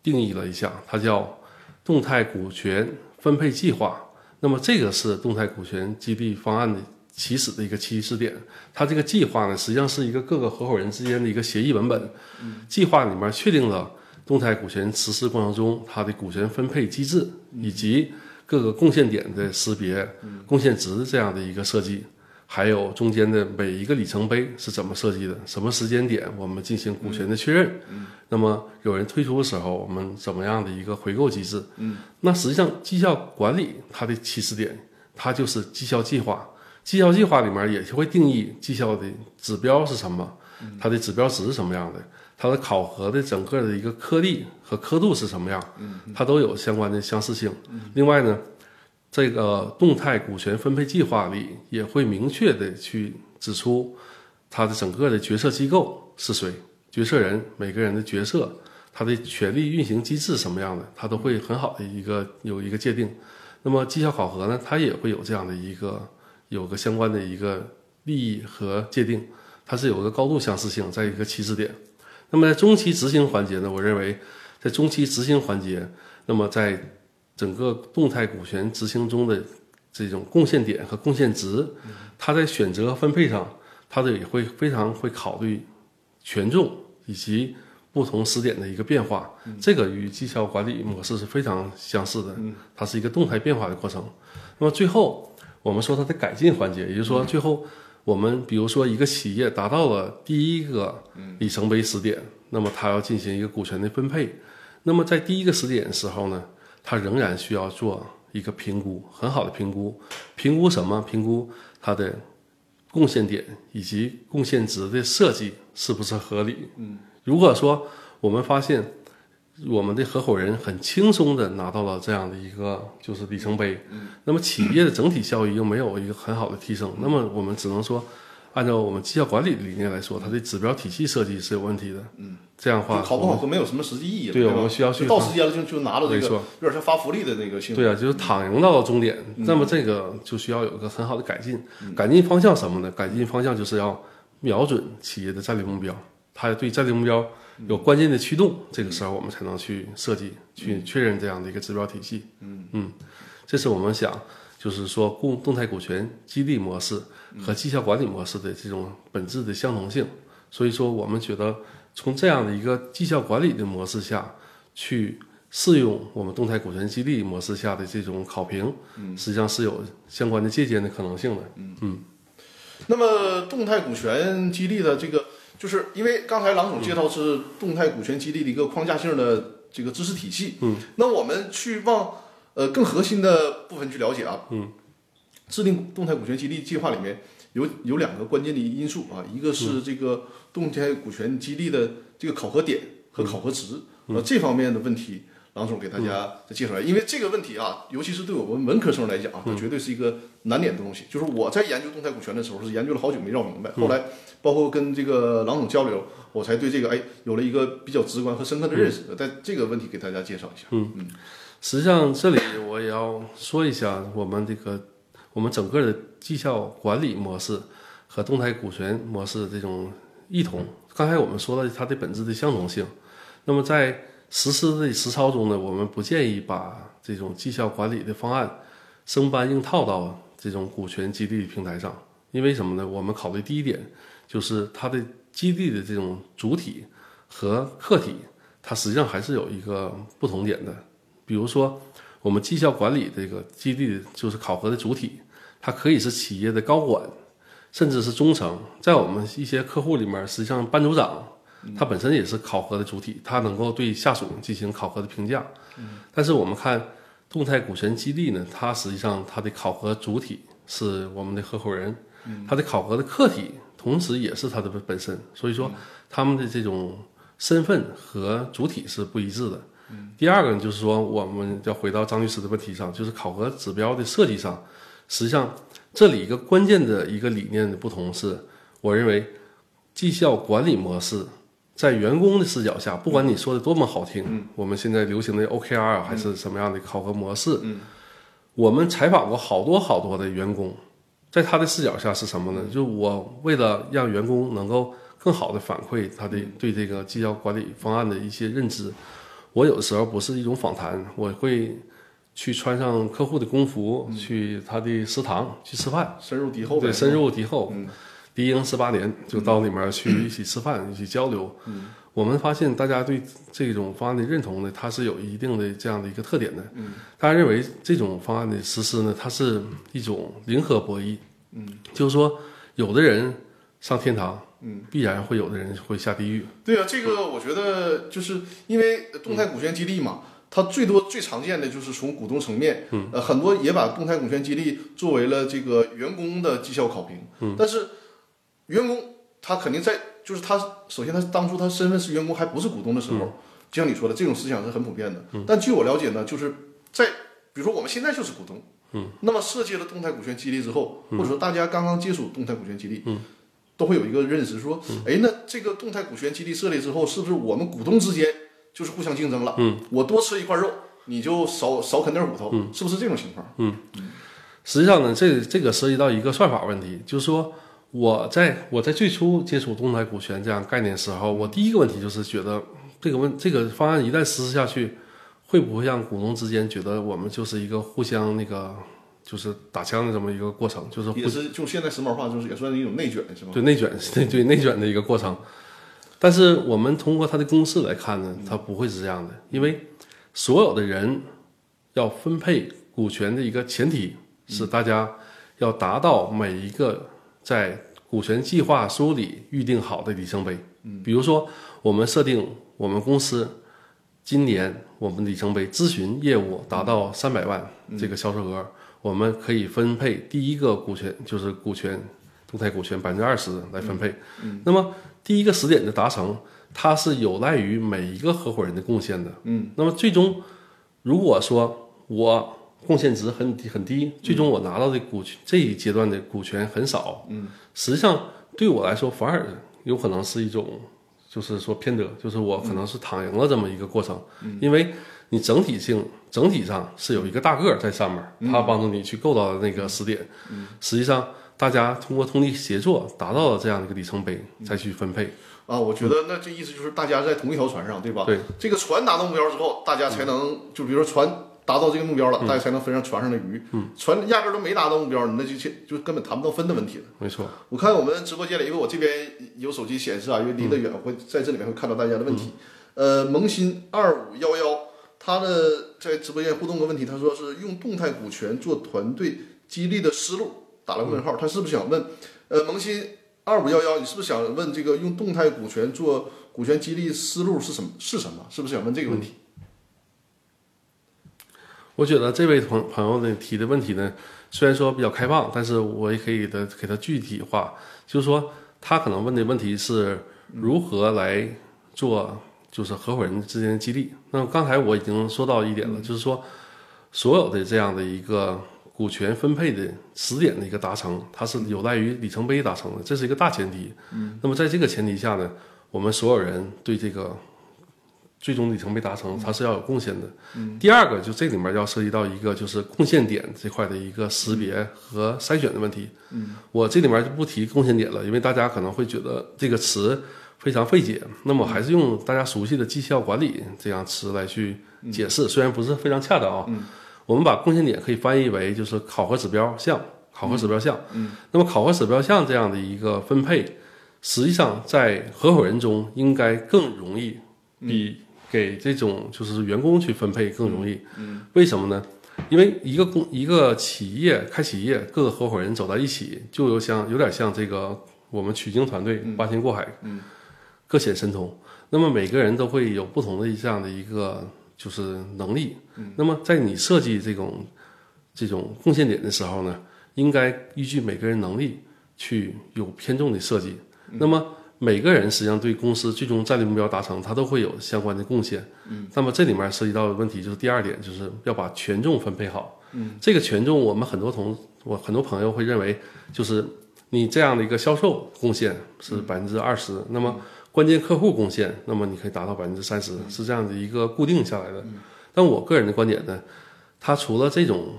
定义了一下，它叫动态股权分配计划。那么这个是动态股权激励方案的起始的一个起始点。它这个计划呢，实际上是一个各个合伙人之间的一个协议文本。计划里面确定了。动态股权实施过程中，它的股权分配机制以及各个贡献点的识别、贡献值这样的一个设计，还有中间的每一个里程碑是怎么设计的？什么时间点我们进行股权的确认？那么有人退出的时候，我们怎么样的一个回购机制？那实际上绩效管理它的起始点，它就是绩效计划。绩效计划里面也会定义绩效的指标是什么，它的指标值是什么样的。它的考核的整个的一个颗粒和刻度是什么样，它都有相关的相似性。另外呢，这个动态股权分配计划里也会明确的去指出它的整个的决策机构是谁，决策人每个人的角色，他的权力运行机制什么样的，它都会很好的一个有一个界定。那么绩效考核呢，它也会有这样的一个有个相关的一个利益和界定，它是有个高度相似性，在一个起始点。那么在中期执行环节呢，我认为在中期执行环节，那么在整个动态股权执行中的这种贡献点和贡献值，它在选择分配上，它的也会非常会考虑权重以及不同时点的一个变化，这个与绩效管理模式是非常相似的，它是一个动态变化的过程。那么最后我们说它的改进环节，也就是说最后我们比如说一个企业达到了第一个里程碑时点，那么它要进行一个股权的分配。那么在第一个时点的时候呢，它仍然需要做一个评估，很好的评估。评估什么？评估它的贡献点以及贡献值的设计是不是合理？嗯，如果说我们发现我们的合伙人很轻松的拿到了这样的一个就是里程碑，嗯，那么企业的整体效益又没有一个很好的提升，那么我们只能说。按照我们绩效管理的理念来说，它的指标体系设计是有问题的。嗯，这样的话考不好都没有什么实际意义。对，我们需要去到时间了就就拿到这个，有点像发福利的那个性质。对啊，就是躺赢到了终点，那么这个就需要有一个很好的改进。改进方向什么呢？改进方向就是要瞄准企业的战略目标，它对战略目标有关键的驱动，这个时候我们才能去设计、去确认这样的一个指标体系。嗯嗯，这是我们想。就是说，共动态股权激励模式和绩效管理模式的这种本质的相同性，所以说我们觉得从这样的一个绩效管理的模式下去适用我们动态股权激励模式下的这种考评，实际上是有相关的借鉴的可能性的。嗯嗯。那么动态股权激励的这个，就是因为刚才郎总介绍是动态股权激励的一个框架性的这个知识体系。嗯。那我们去往。呃，更核心的部分去了解啊，嗯，制定动态股权激励计划里面有有两个关键的因素啊，一个是这个动态股权激励的这个考核点和考核值，呃，这方面的问题，郎总给大家再介绍一下，因为这个问题啊，尤其是对我们文科生来讲啊，它绝对是一个难点的东西。就是我在研究动态股权的时候，是研究了好久没绕明白，后来包括跟这个郎总交流，我才对这个哎有了一个比较直观和深刻的认识。在这个问题给大家介绍一下，嗯嗯。实际上，这里我也要说一下，我们这个我们整个的绩效管理模式和动态股权模式的这种异同。刚才我们说了它的本质的相同性。那么在实施的实操中呢，我们不建议把这种绩效管理的方案生搬硬套到这种股权激励平台上。因为什么呢？我们考虑第一点就是它的激励的这种主体和客体，它实际上还是有一个不同点的。比如说，我们绩效管理这个激励就是考核的主体，它可以是企业的高管，甚至是中层。在我们一些客户里面，实际上班组长他本身也是考核的主体，它能够对下属进行考核的评价。但是我们看动态股权激励呢，它实际上它的考核主体是我们的合伙人，它的考核的客体同时也是它的本身，所以说他们的这种身份和主体是不一致的。第二个呢，就是说，我们要回到张律师的问题上，就是考核指标的设计上，实际上这里一个关键的一个理念的不同是，我认为绩效管理模式在员工的视角下，不管你说的多么好听，我们现在流行的 OKR 还是什么样的考核模式，我们采访过好多好多的员工，在他的视角下是什么呢？就我为了让员工能够更好的反馈他的对这个绩效管理方案的一些认知。我有的时候不是一种访谈，我会去穿上客户的工服，去他的食堂去吃饭，深入敌后。对，深入敌后。敌营十八年，就到里面去一起吃饭，一起交流。我们发现大家对这种方案的认同呢，它是有一定的这样的一个特点的。大家认为这种方案的实施呢，它是一种零和博弈。嗯，就是说，有的人上天堂。嗯，必然会有的人会下地狱。对啊，这个我觉得就是因为动态股权激励嘛，它最多最常见的就是从股东层面，嗯，呃，很多也把动态股权激励作为了这个员工的绩效考评。嗯，但是员工他肯定在就是他首先他当初他身份是员工还不是股东的时候，就像你说的，这种思想是很普遍的。但据我了解呢，就是在比如说我们现在就是股东，嗯，那么设计了动态股权激励之后，或者说大家刚刚接触动态股权激励，嗯，都会有一个认识说，哎，那这个动态股权激励设立之后，是不是我们股东之间就是互相竞争了？嗯，我多吃一块肉，你就少少啃点骨头，是不是这种情况？实际上呢，这这个涉及到一个算法问题，就是说我在我在最初接触动态股权这样概念的时候，我第一个问题就是觉得这个问这个方案一旦实施下去，会不会让股东之间觉得我们就是一个互相那个就是打枪的这么一个过程，就是互也是就现在时髦话就是也算是一种内卷，是吗？对内卷 对对内卷的一个过程。但是我们通过它的公式来看呢，它不会是这样的，因为所有的人要分配股权的一个前提是大家要达到每一个在股权计划书里预定好的里程碑。嗯，比如说我们设定我们公司今年我们里程碑咨询业务达到三百万这个销售额，我们可以分配第一个股权就是股权动态股权百分之二十来分配。嗯，那么第一个时点的达成，它是有赖于每一个合伙人的贡献的。嗯，那么最终如果说我贡献值很低很低，最终我拿到的股权这一阶段的股权很少，嗯，实际上对我来说反而有可能是一种，就是说偏得，就是我可能是躺赢了这么一个过程，嗯。因为你整体性整体上是有一个大个儿在上面，他帮助你去够到那个时点，嗯。实际上大家通过通力协作达到了这样的一个里程碑，再去分配，啊，我觉得那这意思就是大家在同一条船上，对吧？对，这个船达到目标之后，大家才能就比如说船达到这个目标了，大家才能分上船上的鱼。嗯，船压根儿都没达到目标，你那就就就根本谈不到分的问题了。没错，我看我们直播间里，因为我这边有手机显示啊，因为离得远，会在这里面会看到大家的问题。呃，萌新二五幺幺，他呢在直播间互动个问题，他说是用动态股权做团队激励的思路，打了个问号，他是不是想问？呃，萌新二五幺幺，你是不是想问这个用动态股权做股权激励思路是什么？是什么？是不是想问这个问题？我觉得这位朋朋友呢提的问题呢，虽然说比较开放，但是我也可以的给他具体化，就是说他可能问的问题是如何来做，就是合伙人之间的激励。那么刚才我已经说到一点了，就是说所有的这样的一个股权分配的时点的一个达成，它是有赖于里程碑达成的，这是一个大前提。嗯，那么在这个前提下呢，我们所有人对这个最终里程碑达成，它是要有贡献的。第二个，就这里面要涉及到一个就是贡献点这块的一个识别和筛选的问题。嗯，我这里面就不提贡献点了，因为大家可能会觉得这个词非常费解。那么还是用大家熟悉的绩效管理这样词来去解释，虽然不是非常恰当啊。我们把贡献点可以翻译为就是考核指标项，考核指标项。嗯，那么考核指标项这样的一个分配，实际上在合伙人中应该更容易，比给这种就是员工去分配更容易。嗯，为什么呢？因为一个公一个企业开企业，各个合伙人走到一起，就有像有点像这个我们取经团队八仙过海，嗯，各显神通。那么每个人都会有不同的这样的一个就是能力。那么在你设计这种这种贡献点的时候呢，应该依据每个人能力去有偏重的设计。那么每个人实际上对公司最终战略目标达成，他都会有相关的贡献。嗯，那么这里面涉及到的问题就是第二点，就是要把权重分配好。嗯，这个权重，我们很多同我很多朋友会认为，就是你这样的一个销售贡献是百分之二十，那么关键客户贡献，那么你可以达到百分之三十，是这样的一个固定下来的。但我个人的观点呢，它除了这种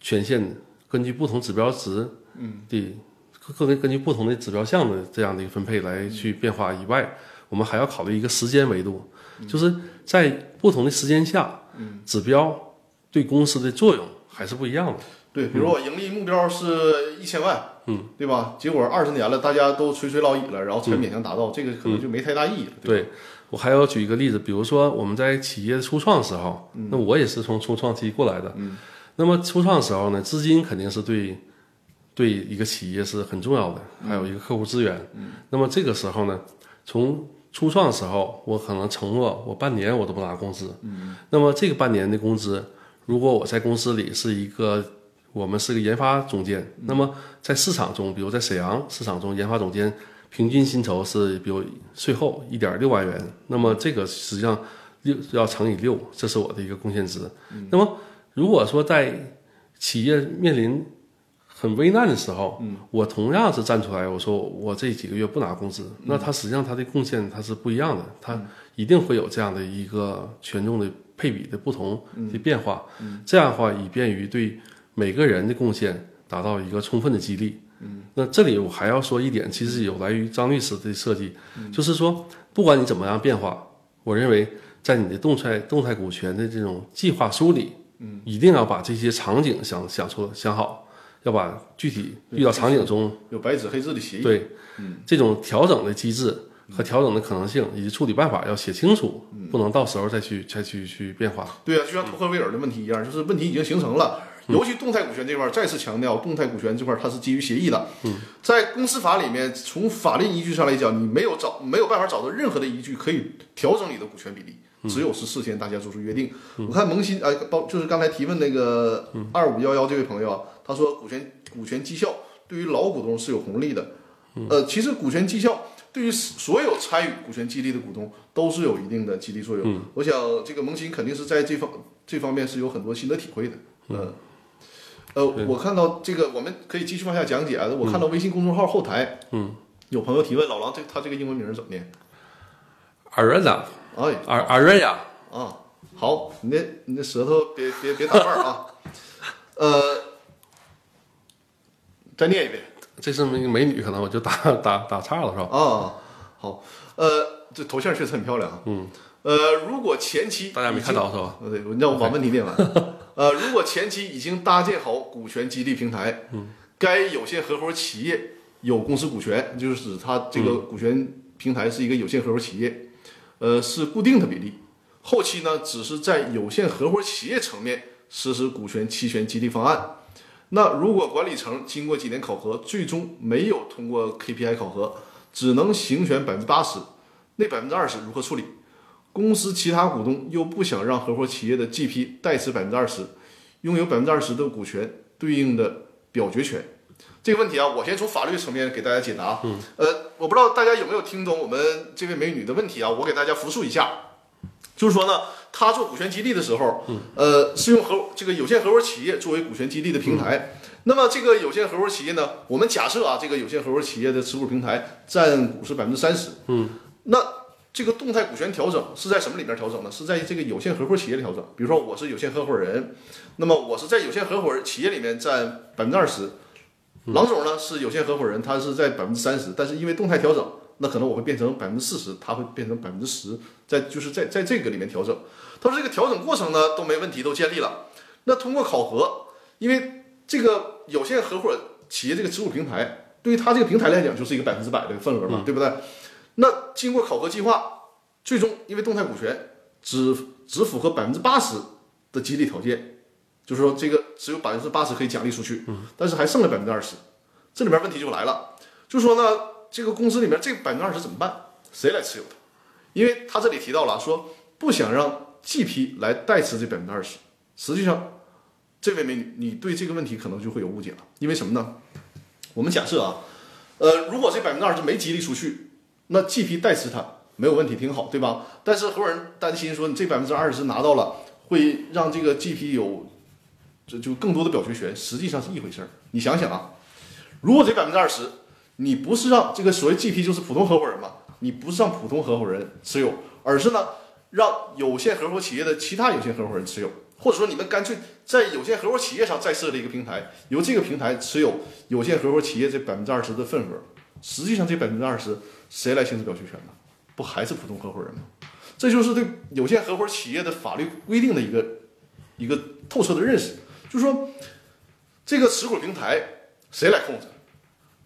权限根据不同指标值嗯。的各个根据不同的指标项的这样的一个分配来去变化以外，我们还要考虑一个时间维度，就是在不同的时间下，指标对公司的作用还是不一样的。对，比如我盈利目标是一千万，嗯，对吧？结果二十年了，大家都垂垂老矣了，然后才勉强达到，这个可能就没太大意义了。对我还要举一个例子，比如说我们在企业初创的时候，那我也是从初创期过来的，嗯那么初创的时候呢，资金肯定是对对一个企业是很重要的，还有一个客户资源。那么这个时候呢，从初创的时候，我可能承诺我半年我都不拿工资，那么这个半年的工资，如果我在公司里是一个我们是个研发总监，那么在市场中，比如在沈阳市场中，研发总监平均薪酬是比如税后一点六万元，那么这个实际上六要乘以六，这是我的一个贡献值。那么如果说在企业面临很危难的时候，嗯，我同样是站出来，我说我这几个月不拿工资，那他实际上他的贡献他是不一样的，他一定会有这样的一个权重的配比的不同的变化，这样的话以便于对每个人的贡献达到一个充分的激励。嗯，那这里我还要说一点，其实有来于张律师的设计，就是说不管你怎么样变化，我认为在你的动态动态股权的这种计划书里，嗯，一定要把这些场景想想出想好。要把具体遇到场景中有白纸黑字的协议，对，嗯，这种调整的机制和调整的可能性以及处理办法要写清楚，不能到时候再去再去去变化。对啊，就像托克维尔的问题一样，就是问题已经形成了，尤其动态股权这块再次强调，动态股权这块它是基于协议的。嗯，在公司法里面，从法律依据上来讲，你没有找没有办法找到任何的依据可以调整你的股权比例，只有是事先大家做出约定。我看萌新啊，包就是刚才提问那个二五幺幺这位朋友啊。他说：“股权股权绩效对于老股东是有红利的，呃，其实股权绩效对于所有参与股权激励的股东都是有一定的激励作用。我想这个萌新肯定是在这方这方面是有很多心得体会的。嗯，呃，我看到这个，我们可以继续往下讲解啊。我看到微信公众号后台，嗯，有朋友提问，老狼这他这个英文名怎么念？阿瑞达，哎，阿阿瑞呀，啊，好，你那你那舌头别别别打瓣儿啊，呃。”再念一遍，这是美美女，可能我就打 打打岔了，是吧？啊，好，呃，这头像确实很漂亮。嗯，呃，如果前期大家没看到是吧？呃，对，让我把问题念完。呃，如果前期已经搭建好股权激励平台，嗯，该有限合伙企业有公司股权，就是指它这个股权平台是一个有限合伙企业，呃，是固定的比例。后期呢，只是在有限合伙企业层面实施股权期权激励方案。那如果管理层经过几年考核，最终没有通过 KPI 考核，只能行权百分之八十，那百分之二十如何处理？公司其他股东又不想让合伙企业的 GP 代持百分之二十，拥有百分之二十的股权对应的表决权。这个问题啊，我先从法律层面给大家解答。嗯，呃，我不知道大家有没有听懂我们这位美女的问题啊？我给大家复述一下，就是说呢。他做股权激励的时候，呃，是用合这个有限合伙企业作为股权激励的平台。那么这个有限合伙企业呢，我们假设啊，这个有限合伙企业的持股平台占股是百分之三十。嗯，那这个动态股权调整是在什么里边调整呢？是在这个有限合伙企业调整。比如说我是有限合伙人，那么我是在有限合伙企业里面占百分之二十，郎总呢是有限合伙人，他是在百分之三十，但是因为动态调整。那可能我会变成百分之四十，它会变成百分之十，在就是在在这个里面调整。他说这个调整过程呢都没问题，都建立了。那通过考核，因为这个有限合伙企业这个持股平台，对于他这个平台来讲就是一个百分之百的份额嘛，对不对？那经过考核计划，最终因为动态股权只只符合百分之八十的激励条件，就是说这个只有百分之八十可以奖励出去，但是还剩了百分之二十，这里面问题就来了，就是说呢。这个公司里面这百分之二十怎么办？谁来持有它？因为他这里提到了说不想让 GP 来代持这百分之二十。实际上，这位美女，你对这个问题可能就会有误解了。因为什么呢？我们假设啊，呃，如果这百分之二十没激励出去，那 GP 代持它没有问题，挺好，对吧？但是合伙人担心说你这百分之二十拿到了，会让这个 GP 有这就更多的表决权。实际上是一回事儿。你想想啊，如果这百分之二十。你不是让这个所谓 GP 就是普通合伙人嘛？你不是让普通合伙人持有，而是呢让有限合伙企业的其他有限合伙人持有，或者说你们干脆在有限合伙企业上再设立一个平台，由这个平台持有有限合伙企业这百分之二十的份额。实际上这百分之二十谁来行使表决权呢？不还是普通合伙人吗？这就是对有限合伙企业的法律规定的一个一个透彻的认识，就是说这个持股平台谁来控制？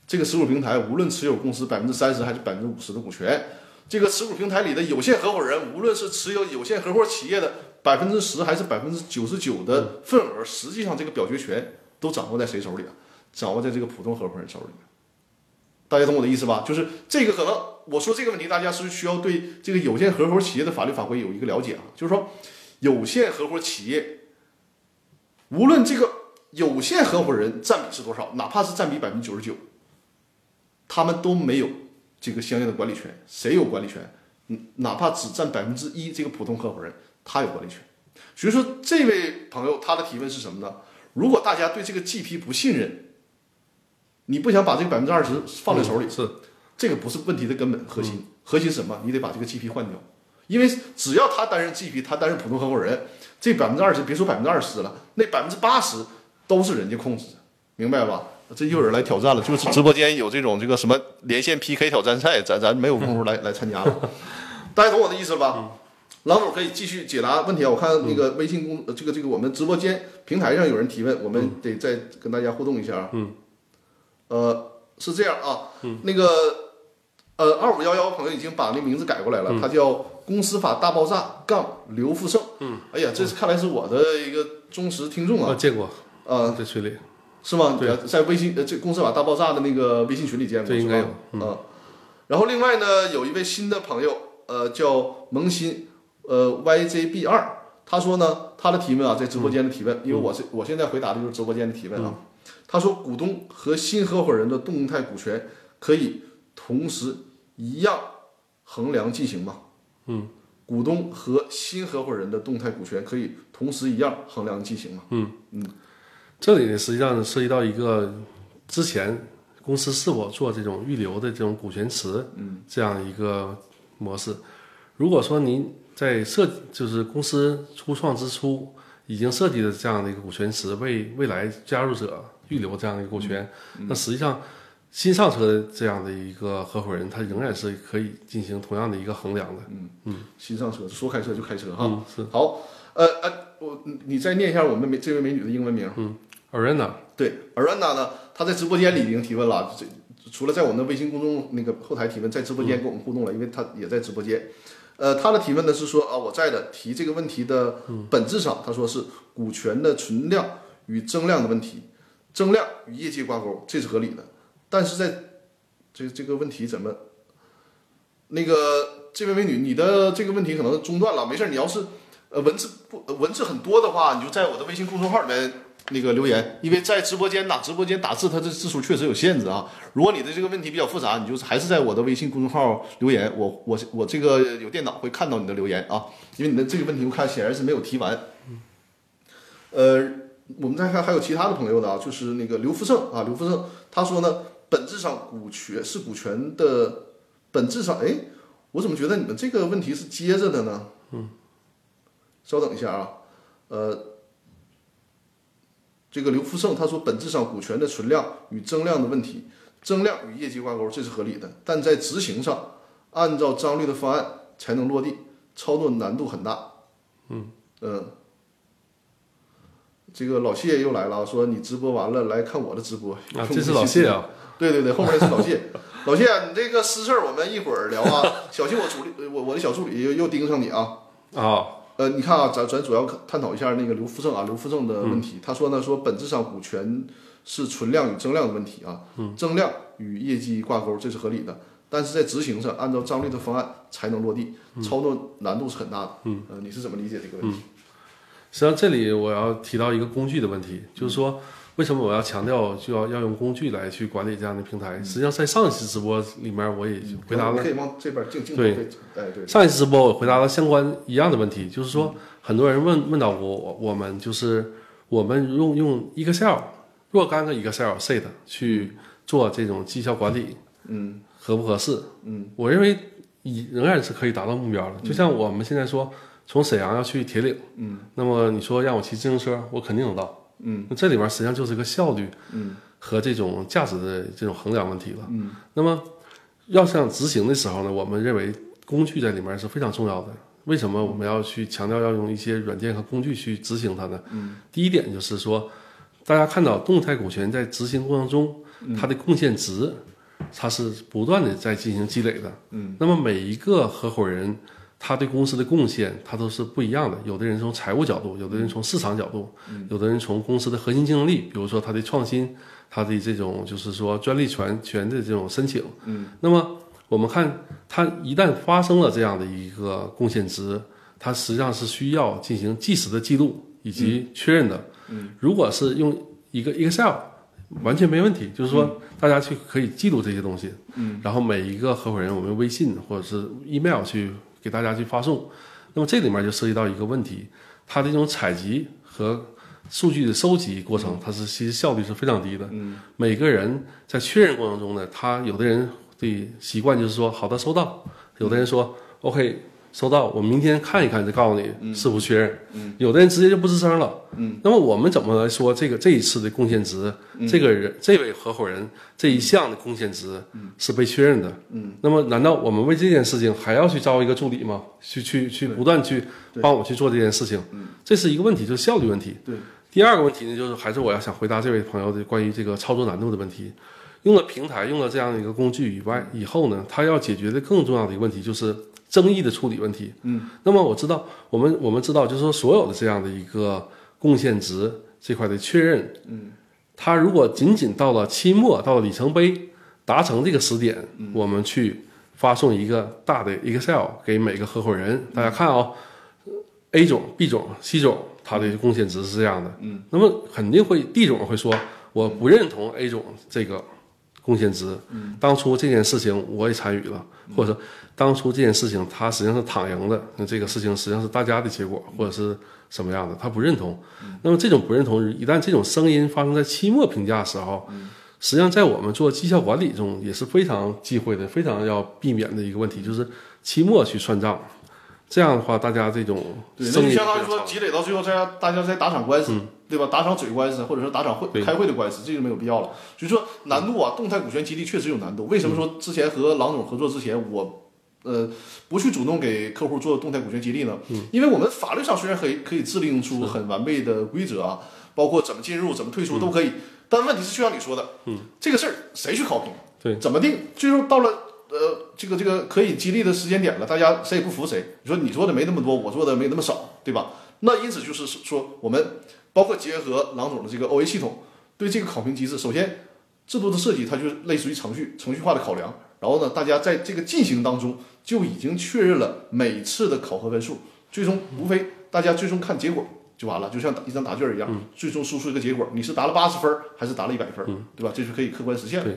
这个持股平台无论持有公司百分之三十还是百分之五十的股权，这个持股平台里的有限合伙人无论是持有有限合伙企业的百分之十还是百分之九十九的份额，实际上这个表决权都掌握在谁手里啊？掌握在这个普通合伙人手里。大家懂我的意思吧？就是这个可能我说这个问题，大家是需要对这个有限合伙企业的法律法规有一个了解啊。就是说，有限合伙企业无论这个有限合伙人占比是多少，哪怕是占比百分之九十九。他们都没有这个相应的管理权。谁有管理权？嗯，哪怕只占百分之一，这个普通合伙人他有管理权。所以说，这位朋友他的提问是什么呢？如果大家对这个 GP 不信任，你不想把这个百分之二十放在手里，是这个不是问题的根本核心。核心是什么？你得把这个 GP 换掉，因为只要他担任 GP，他担任普通合伙人，这百分之二十别说百分之二十了，那百分之八十都是人家控制的，明白吧？这又有人来挑战了，就是直播间有这种这个什么连线 PK 挑战赛，咱咱没有功夫来来参加了。大家懂我的意思了吧？郎总可以继续解答问题啊！我看那个微信公呃这个这个我们直播间平台上有人提问，我们得再跟大家互动一下啊。嗯。呃，是这样啊，那个呃二五幺幺朋友已经把那名字改过来了，他叫公司法大爆炸杠刘富胜。嗯。哎呀，这是看来是我的一个忠实听众啊。我见过啊，在群里是吗？对，在微信呃这公司法大爆炸的那个微信群里见过，这应该有啊。然后另外呢，有一位新的朋友，呃，叫萌新。呃，YJB 二，他说呢，他的提问啊，在直播间的提问，因为我是我现在回答的就是直播间的提问啊。他说，股东和新合伙人的动态股权可以同时一样衡量进行吗？嗯，股东和新合伙人的动态股权可以同时一样衡量进行吗？嗯嗯，这里呢，实际上涉及到一个之前公司是否做这种预留的这种股权池，嗯，这样一个模式。如果说您在设就是公司初创之初已经设计的这样的一个股权池，为未来加入者预留这样的一个股权，那实际上新上车的这样的一个合伙人，他仍然是可以进行同样的一个衡量的。嗯嗯，新上车说开车就开车哈。嗯，是。好，呃呃，我你再念一下我们美这位美女的英文名。嗯，Arena。对，Arena 呢，她在直播间里已经提问了，这除了在我们的微信公众那个后台提问，在直播间跟我们互动了，因为她也在直播间。呃，她的提问呢是说啊，我在的提这个问题的本质上，她说是股权的存量与增量的问题，增量与业绩挂钩，这是合理的。但是在这这个问题怎么？那个这位美女，你的这个问题可能中断了，没事，你要是呃文字不文字很多的话，你就在我的微信公众号里面。那个留言，因为在直播间打直播间打字，它的字数确实有限制啊。如果你的这个问题比较复杂，你就还是在我的微信公众号留言，我我我这个有电脑会看到你的留言啊。因为你的这个问题我看显然是没有提完。呃，我们再看还有其他的朋友的啊，就是那个刘福胜啊，刘福胜他说呢，本质上股权是股权的本质上，哎，我怎么觉得你们这个问题是接着的呢？嗯，稍等一下啊，呃。这个刘福胜他说，本质上股权的存量与增量的问题，增量与业绩挂钩，这是合理的。但在执行上，按照张律的方案才能落地，操作难度很大。嗯嗯，这个老谢又来了，说你直播完了来看我的直播。啊，这是老谢啊。对对对，后面是老谢。老谢，你这个私事儿我们一会儿聊啊，小心我助理，我我的小助理又又盯上你啊。啊。呃，你看啊，咱咱主要探讨一下那个刘福正啊，刘福正的问题。他说呢，说本质上股权是存量与增量的问题啊，增量与业绩挂钩，这是合理的。但是在执行上，按照张力的方案才能落地，操作难度是很大的。嗯，呃，你是怎么理解这个问题？实际上，这里我要提到一个工具的问题，就是说。为什么我要强调就要要用工具来去管理这样的平台？实际上，在上一次直播里面我也回答了。可以往这边镜镜对，哎对。上一次直播我回答了相关一样的问题，就是说很多人问问到我，我们就是我们用用 Excel 若干个 Excel sheet 去做这种绩效管理，嗯，合不合适？嗯，我认为以仍然是可以达到目标的。就像我们现在说从沈阳要去铁岭，嗯，那么你说让我骑自行车，我肯定能到。嗯，那这里面实际上就是个效率，嗯，和这种价值的这种衡量问题了。嗯，那么要想执行的时候呢，我们认为工具在里面是非常重要的。为什么我们要去强调要用一些软件和工具去执行它呢？嗯，第一点就是说，大家看到动态股权在执行过程中，它的贡献值，它是不断的在进行积累的。嗯，那么每一个合伙人。他对公司的贡献，他都是不一样的。有的人从财务角度，有的人从市场角度，有的人从公司的核心竞争力，比如说他的创新，他的这种就是说专利权权的这种申请。嗯，那么我们看，他一旦发生了这样的一个贡献值，它实际上是需要进行即时的记录以及确认的。嗯，如果是用一个 Excel 完全没问题。就是说，大家去可以记录这些东西，嗯，然后每一个合伙人，我们微信或者是 email 去给大家去发送。那么这里面就涉及到一个问题，它的这种采集和数据的收集过程，它是其实效率是非常低的。嗯，每个人在确认过程中呢，他有的人的习惯就是说好的收到，有的人说 OK 收到，我明天看一看再告诉你是否确认。嗯，有的人直接就不吱声了。嗯，那么我们怎么来说这个这一次的贡献值，这个人这位合伙人这一项的贡献值是被确认的？嗯，那么难道我们为这件事情还要去招一个助理吗？去去去不断去帮我去做这件事情？嗯，这是一个问题，就是效率问题。对。第二个问题呢，就是还是我要想回答这位朋友的关于这个操作难度的问题。用了平台，用了这样的一个工具以外，以后呢，他要解决的更重要的一个问题就是争议的处理问题。嗯，那么我知道，我们我们知道，就是说所有的这样的一个贡献值这块的确认，嗯，它如果仅仅到了期末，到了里程碑达成这个时点，我们去发送一个大的 Excel 给每个合伙人，大家看啊，A 种、B 种、C 种。它的贡献值是这样的，嗯，那么肯定会 D 种会说我不认同 A 种这个贡献值，嗯，当初这件事情我也参与了，或者说当初这件事情他实际上是躺赢的，那这个事情实际上是大家的结果，或者是什么样的，他不认同，那么这种不认同，一旦这种声音发生在期末评价的时候，实际上在我们做绩效管理中也是非常忌讳的，非常要避免的一个问题，就是期末去算账。这样的话，大家这种对，那就相当于说积累到最后，大家大家在打场官司，对吧？打场嘴官司，或者说打场会开会的官司，这就没有必要了。所以说难度啊，动态股权激励确实有难度。为什么说之前和郎总合作之前，我呃不去主动给客户做动态股权激励呢？嗯因为我们法律上虽然可以可以制定出很完备的规则啊，包括怎么进入、怎么退出都可以，但问题是就像你说的，嗯，这个事儿谁去考评？对，怎么定？最后到了。呃，这个这个可以激励的时间点了，大家谁也不服谁。你说你做的没那么多，我做的没那么少，对吧？那因此就是说，我们包括结合郎总的这个 OA 系统，对这个考评机制，首先制度的设计，它就是类似于程序程序化的考量。然后呢，大家在这个进行当中就已经确认了每次的考核分数，最终无非大家最终看结果就完了，就像一张答卷一样，最终输出一个结果，你是答了八十分还是答了一百分，对吧？这是可以客观实现的。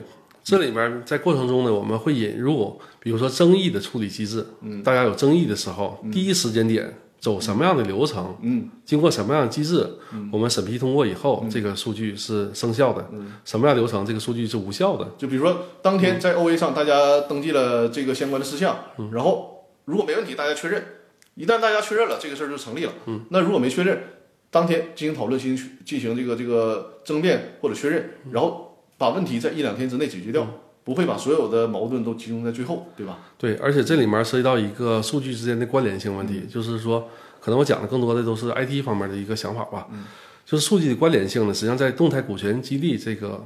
这里面在过程中呢，我们会引入，比如说争议的处理机制。嗯，大家有争议的时候，第一时间点走什么样的流程？嗯，经过什么样的机制？嗯，我们审批通过以后，这个数据是生效的。嗯，什么样流程？这个数据是无效的。就比如说当天在 OA 上大家登记了这个相关的事项，然后如果没问题，大家确认。一旦大家确认了，这个事儿就成立了。嗯，那如果没确认，当天进行讨论，进行进行这个这个争辩或者确认，然后。把问题在一两天之内解决掉，不会把所有的矛盾都集中在最后，对吧？对，而且这里面涉及到一个数据之间的关联性问题，就是说，可能我讲的更多的都是 IT 方面的一个想法吧。嗯，就是数据的关联性呢，实际上在动态股权激励这个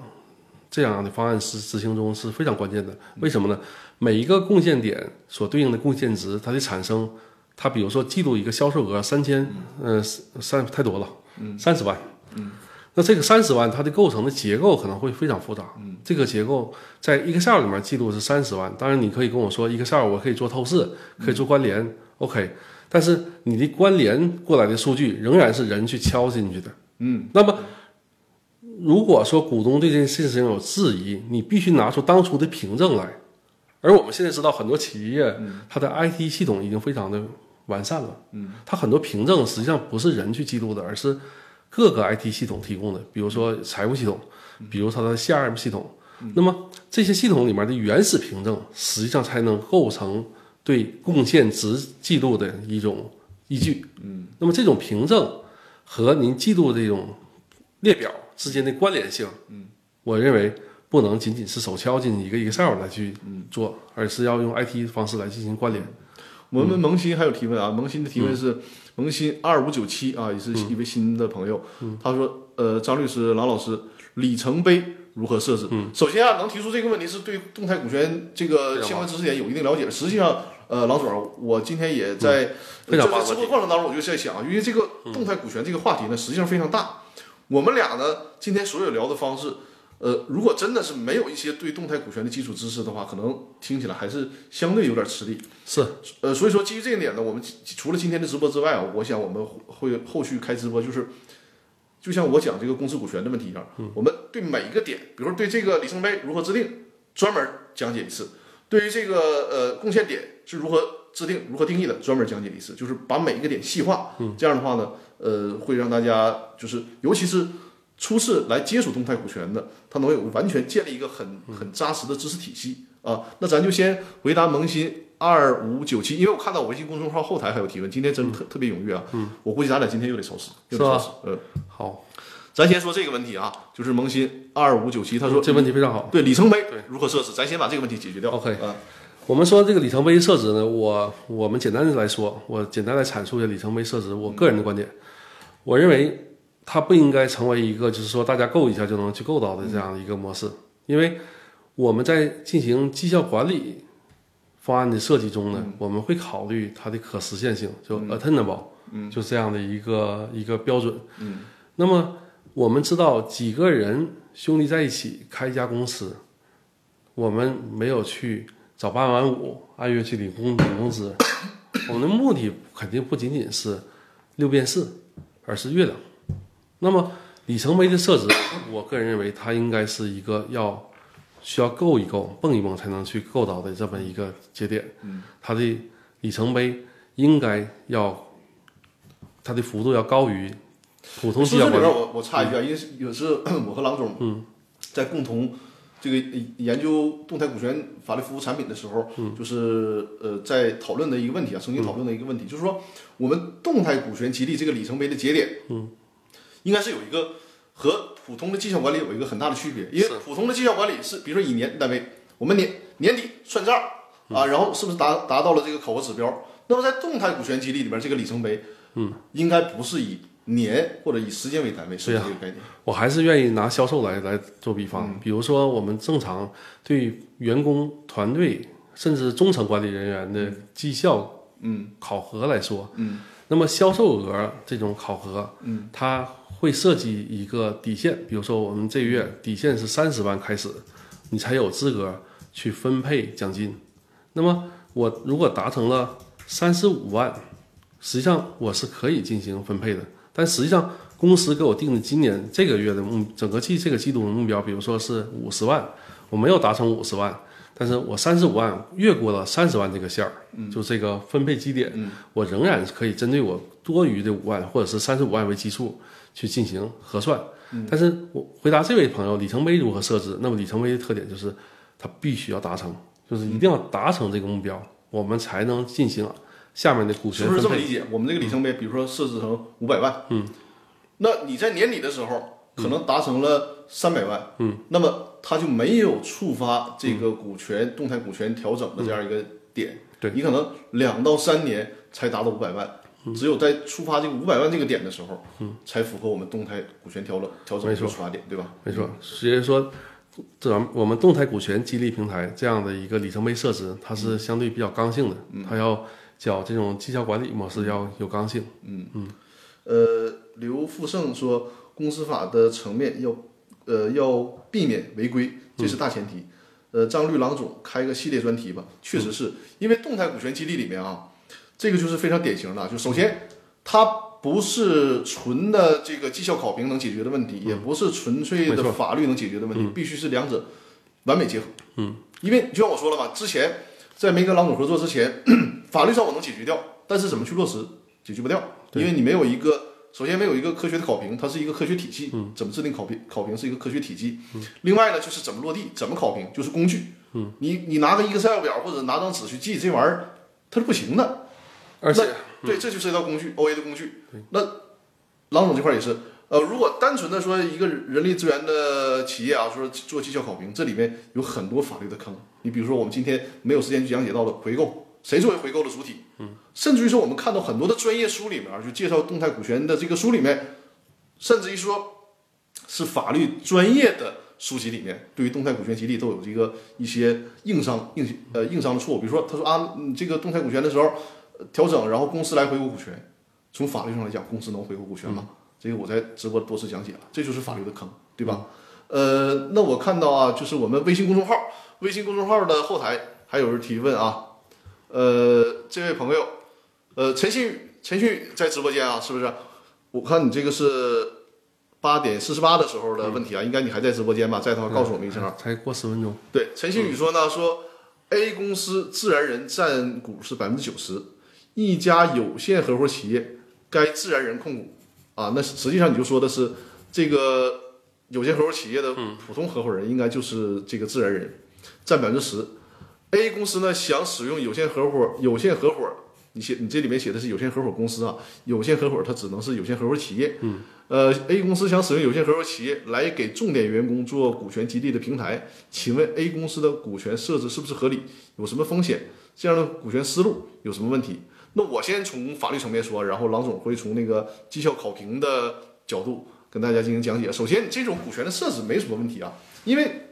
这样的方案实执行中是非常关键的。为什么呢？每一个贡献点所对应的贡献值，它的产生，它比如说记录一个销售额三千，呃，三太多了，嗯，三十万，嗯。那这个三十万，它的构成的结构可能会非常复杂。嗯，这个结构在 Excel 里面记录是三十万。当然，你可以跟我说 Excel 我可以做透视，可以做关联，OK。但是你的关联过来的数据仍然是人去敲进去的。嗯，那么如果说股东对这件事情有质疑，你必须拿出当初的凭证来。而我们现在知道，很多企业它的 IT 系统已经非常的完善了。嗯，它很多凭证实际上不是人去记录的，而是。各个 IT 系统提供的，比如说财务系统，比如它的 CRM 系统，那么这些系统里面的原始凭证，实际上才能构成对贡献值记录的一种依据。嗯，那么这种凭证和您记录这种列表之间的关联性，嗯，我认为不能仅仅是手敲进一个 Excel 来去做，而是要用 IT 方式来进行关联。我们萌新还有提问啊，萌新的提问是。萌新二五九七啊，也是一位新的朋友。他说：“呃，张律师、郎老师，里程碑如何设置？首先啊，能提出这个问题是对动态股权这个相关知识点有一定了解。实际上，呃，郎总，我今天也在在直播过程当中，我就在想，因为这个动态股权这个话题呢，实际上非常大。我们俩呢，今天所有聊的方式。”呃，如果真的是没有一些对动态股权的基础知识的话，可能听起来还是相对有点吃力。是，呃，所以说基于这一点呢，我们除了今天的直播之外啊，我想我们会后续开直播，就是就像我讲这个公司股权的问题一样，我们对每一个点，比如对这个里程碑如何制定，专门讲解一次；对于这个呃贡献点是如何制定、如何定义的，专门讲解一次，就是把每一个点细化。嗯这样的话呢，呃，会让大家就是尤其是初次来接触动态股权的，他能有完全建立一个很很扎实的知识体系啊。那咱就先回答萌新二五九七，因为我看到我微信公众号后台还有提问，今天真特特别踊跃啊。嗯，我估计咱俩今天又得超时，又得超时。嗯，好，咱先说这个问题啊，就是萌新二五九七，他说这问题非常好。对里程碑如何设置，咱先把这个问题解决掉。OK 啊，我们说这个里程碑设置呢，我我们简单的来说，我简单来阐述一下里程碑设置我个人的观点。我认为它不应该成为一个就是说大家够一下就能去够到的这样的一个模式，因为我们在进行绩效管理方案的设计中呢，我们会考虑它的可实现性，就 attainable，嗯，就这样的一个一个标准。嗯，那么我们知道几个人兄弟在一起开一家公司，我们没有去早八晚五按月去领工领工资，我们的目的肯定不仅仅是六变四，而是月亮。那么里程碑的设置，我个人认为它应该是一个要需要够一够、蹦一蹦才能去够到的这么一个节点。嗯，它的里程碑应该要它的幅度要高于普通绩说这里边效管理。我我插一句啊，因为是有时 我和郎总嗯在共同这个研究动态股权法律服务产品的时候，就是呃在讨论的一个问题啊，曾经讨论的一个问题，就是说我们动态股权激励这个里程碑的节点，嗯，应该是有一个和普通的绩效管理有一个很大的区别，因为普通的绩效管理是比如说以年单位，我们年年底算账啊，然后是不是达达到了这个考核指标？那么在动态股权激励里边，这个里程碑，嗯，应该不是以年或者以时间为单位设置这个概念。我还是愿意拿销售来来做比方，比如说我们正常对员工团队甚至中层管理人员的绩效嗯。考核来说，嗯，那么销售额这种考核，嗯，它会设计一个底线，比如说我们这个月底线是三十万开始，你才有资格去分配奖金。那么我如果达成了三十五万，实际上我是可以进行分配的，但实际上公司给我定的今年这个月的目整个季这个季度的目标，比如说是五十万，我没有达成五十万，但是我三十五万越过了三十万这个线儿，就这个分配基点，我仍然是可以针对我多余的五万或者是三十五万为基数去进行核算。但是我回答这位朋友里程碑如何设置，那么里程碑的特点就是它必须要达成，就是一定要达成这个目标，我们才能进行下面的股是权分配。不是这么理解？我们这个里程碑，比如说设置成五百万，嗯，那你在年底的时候可能达成了三百万，嗯，那么它就没有触发这个股权、动态股权调整的这样一个点，对。你可能两到三年才达到五百万。只有在触发这个五百万这个点的时候，嗯，才符合我们动态股权调整调整的没错。出发点，对吧？没错，所以说，这咱们我们动态股权激励平台这样的一个里程碑设置，它是相对比较刚性的，它要较这种绩效管理模式要有刚性。嗯。嗯。呃，刘富盛说，公司法的层面要呃要避免违规，这是大前提。呃，张律郎总开个系列专题吧，确实是因为动态股权激励里面啊，这个就是非常典型的，就首先它不是纯的这个绩效考评能解决的问题，也不是纯粹的法律能解决的问题，必须是两者完美结合。嗯，因为就像我说了嘛，之前在没跟郎总合作之前，法律上我能解决掉，但是怎么去落实解决不掉，因为你没有一个。首先没有一个科学的考评，它是一个科学体系。嗯，怎么制定考评？考评是一个科学体系。嗯，另外呢，就是怎么落地，怎么考评，就是工具。嗯，你你拿个 Excel 表或者拿张纸去记这玩意儿，它是不行的。而且，对，这就是一道工具，OA 的工具。那郎总这块也是，呃，如果单纯的说一个人力资源的企业啊，说做绩效考评，这里面有很多法律的坑。你比如说，我们今天没有时间去讲解到的回购，谁作为回购的主体？嗯，甚至于说，我们看到很多的专业书里面就介绍动态股权的这个书里面，甚至于说是法律专业的书籍里面，对于动态股权激励都有这个一些硬伤硬呃硬伤的错误。比如说，他说啊，你这个动态股权的时候调整，然后公司来回购股权，从法律上来讲，公司能回购股权吗？这个我在直播多次讲解了，这就是法律的坑，对吧？呃，那我看到啊，就是我们微信公众号，微信公众号的后台还有人提问啊，呃，这位朋友，呃，陈新宇，陈新宇在直播间啊，是不是？我看你这个是八点四十八的时候的问题啊，应该你还在直播间吧？在的话告诉我们一声啊。才过十分钟。对，陈新宇说呢，说 A 公司自然人占股是百分之九十，一家有限合伙企业该自然人控股啊。那实际上你就说的是这个有限合伙企业的普通合伙人，应该就是这个自然人，占百分之十。A 公司呢想使用有限合伙，有限合伙，你写你这里面写的是有限合伙公司啊，有限合伙它只能是有限合伙企业。嗯。呃，A 公司想使用有限合伙企业来给重点员工做股权激励的平台，请问 A 公司的股权设置是不是合理？有什么风险？这样的股权思路有什么问题？那我先从法律层面说，然后郎总会从那个绩效考评的角度跟大家进行讲解。首先，这种股权的设置没什么问题啊，因为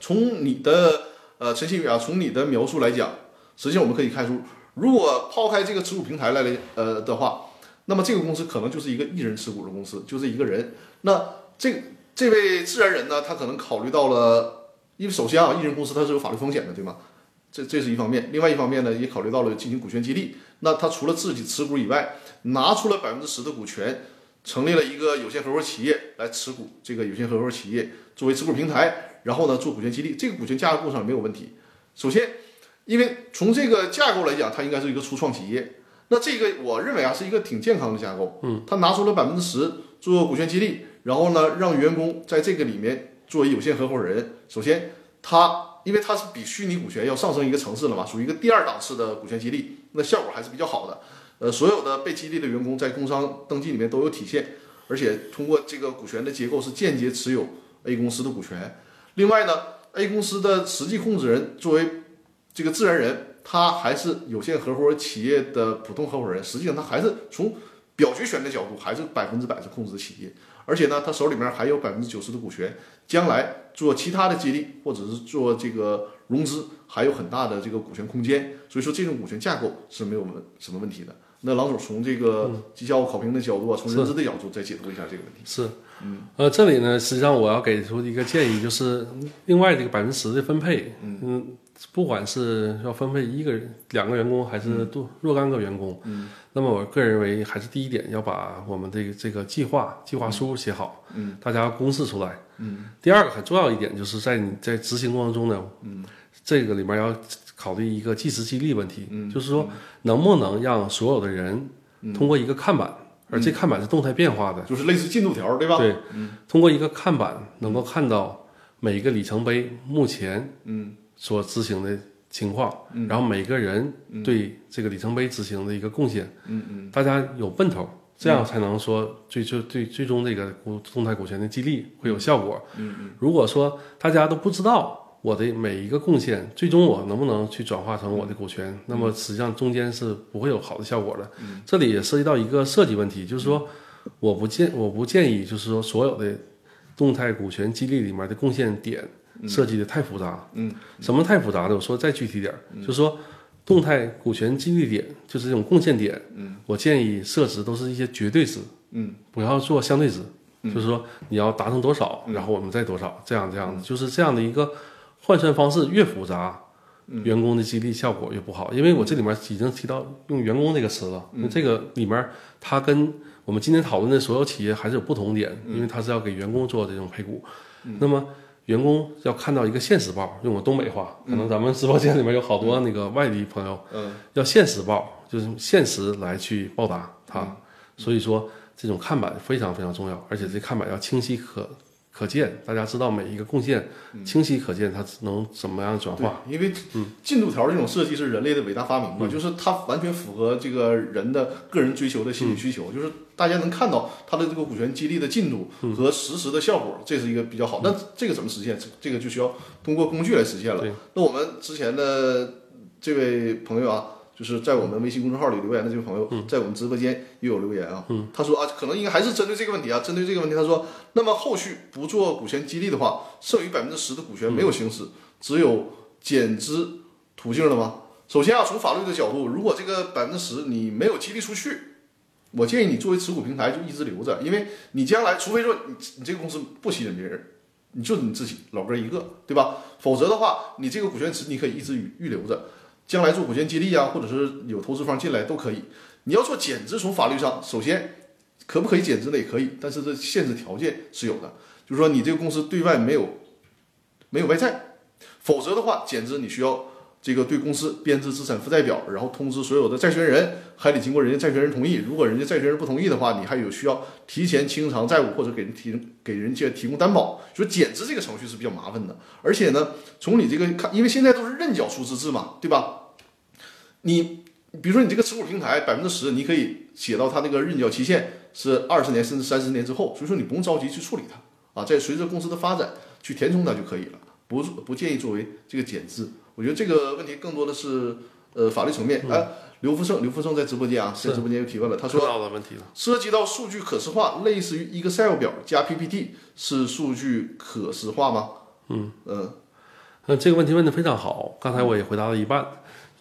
从你的呃陈新宇啊，从你的描述来讲，实际上我们可以看出，如果抛开这个持股平台来来呃的话。那么这个公司可能就是一个一人持股的公司，就这一个人。那这这位自然人呢，他可能考虑到了，因为首先啊，一人公司它是有法律风险的，对吗？这这是一方面。另外一方面呢，也考虑到了进行股权激励。那他除了自己持股以外，拿出了百分之十的股权，成立了一个有限合伙企业来持股，这个有限合伙企业作为持股平台，然后呢做股权激励，这个股权架构上没有问题。首先，因为从这个架构来讲，它应该是一个初创企业。那这个我认为啊是一个挺健康的架构，嗯，他拿出了百分之十做股权激励，然后呢让员工在这个里面作为有限合伙人。首先，他因为他是比虚拟股权要上升一个层次了嘛，属于一个第二档次的股权激励，那效果还是比较好的。呃，所有的被激励的员工在工商登记里面都有体现，而且通过这个股权的结构是间接持有 A 公司的股权。另外呢，A 公司的实际控制人作为这个自然人。他还是有限合伙企业的普通合伙人，实际上他还是从表决权的角度，还是百分之百是控制企业，而且呢，他手里面还有百分之九十的股权，将来做其他的激励或者是做这个融资，还有很大的这个股权空间，所以说这种股权架构是没有什么问题的。那郎总从这个绩效考评的角度啊，从人资的角度再解读一下这个问题。是，嗯，呃，这里呢，实际上我要给出一个建议，就是另外这个百分之十的分配，嗯。不管是要分配一个人、两个员工，还是多若干个员工，嗯，那么我个人认为还是第一点要把我们这个这个计划计划书写好，嗯，大家公示出来，嗯。第二个很重要一点就是在你在执行过程中呢，嗯，这个里面要考虑一个计时激励问题，嗯，就是说能不能让所有的人通过一个看板，而这看板是动态变化的，就是类似进度条，对吧？对，通过一个看板能够看到每一个里程碑目前，嗯。所执行的情况，然后每个人对这个里程碑执行的一个贡献，嗯嗯，大家有奔头，这样才能说最最最最终这个股动态股权的激励会有效果。嗯嗯，如果说大家都不知道我的每一个贡献，最终我能不能去转化成我的股权，那么实际上中间是不会有好的效果的。这里也涉及到一个设计问题，就是说我不建我不建议，就是说所有的动态股权激励里面的贡献点。设计的太复杂，嗯，什么太复杂的？我说再具体点儿，就是说动态股权激励点，就是这种贡献点，嗯，我建议设置都是一些绝对值，嗯，不要做相对值，就是说你要达成多少，然后我们再多少，这样这样的，就是这样的一个换算方式越复杂，员工的激励效果越不好。因为我这里面已经提到用员工这个词了，那这个里面它跟我们今天讨论的所有企业还是有不同点，因为它是要给员工做这种配股，那么。员工要看到一个现实报，用我东北话，可能咱们直播间里面有好多那个外地朋友，嗯，要现实报，就是现实来去报答他。所以说，这种看板非常非常重要，而且这看板要清晰可可见，大家知道每一个贡献清晰可见，它能怎么样转化？因为进度条这种设计是人类的伟大发明嘛，就是它完全符合这个人的个人追求的心理需求，就是。大家能看到它的这个股权激励的进度和实时的效果，这是一个比较好。那这个怎么实现？这个就需要通过工具来实现了。那我们之前的这位朋友啊，就是在我们微信公众号里留言的这位朋友，在我们直播间也有留言啊。他说啊，可能应该还是针对这个问题啊，针对这个问题，他说，那么后续不做股权激励的话，剩余百分之十的股权没有行使，只有减资途径了吗？首先啊，从法律的角度，如果这个百分之十你没有激励出去。我建议你作为持股平台就一直留着，因为你将来除非说你你这个公司不吸引别人，你就你自己老哥一个，对吧？否则的话，你这个股权池你可以一直预预留着，将来做股权激励啊，或者是有投资方进来都可以。你要做减资，从法律上首先可不可以减资呢？也可以，但是这限制条件是有的，就是说你这个公司对外没有没有外债，否则的话减资你需要这个对公司编制资产负债表，然后通知所有的债权人，还得经过人家债权人同意。如果人家债权人不同意的话，你还有需要提前清偿债务或者给人提给人家提供担保。所以减资这个程序是比较麻烦的，而且呢，从你这个看，因为现在都是认缴出资制嘛，对吧？你比如说你这个持股平台百分之十，你可以写到它那个认缴期限是二十年甚至三十年之后，所以说你不用着急去处理它啊，在随着公司的发展去填充它就可以了，不不建议作为这个减资。我觉得这个问题更多的是呃法律层面。哎，刘福胜，刘福胜在直播间啊，在直播间又提问了，他说看到的问题了。涉及到数据可视化，类似于 Excel 表加 PPT 是数据可视化吗？嗯嗯嗯，这个问题问的非常好，刚才我也回答了一半。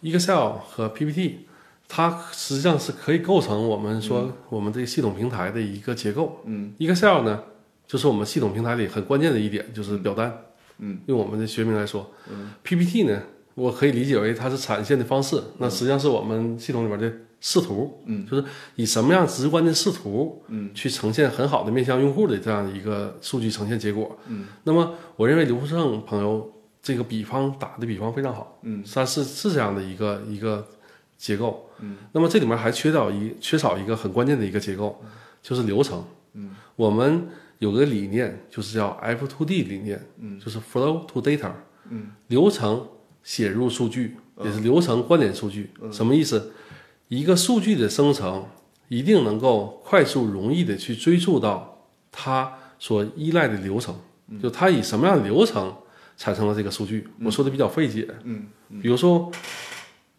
Excel 和 PPT，它实际上是可以构成我们说我们这个系统平台的一个结构。嗯，Excel 呢，就是我们系统平台里很关键的一点，就是表单。嗯，用我们的学名来说，嗯，PPT 呢，我可以理解为它是产线的方式，那实际上是我们系统里边的视图。嗯，就是以什么样直观的视图，嗯，去呈现很好的面向用户的这样的一个数据呈现结果。嗯，那么我认为刘福胜朋友。这个比方打的比方非常好，嗯，它是是这样的一个一个结构，嗯，那么这里面还缺少一缺少一个很关键的一个结构，就是流程，嗯，我们有个理念就是叫 F to D 理念，嗯，就是 Flow to Data，嗯，流程写入数据也是流程关联数据，什么意思？一个数据的生成一定能够快速容易的去追溯到它所依赖的流程，就它以什么样的流程。产生了这个数据，我说的比较费解。嗯，比如说，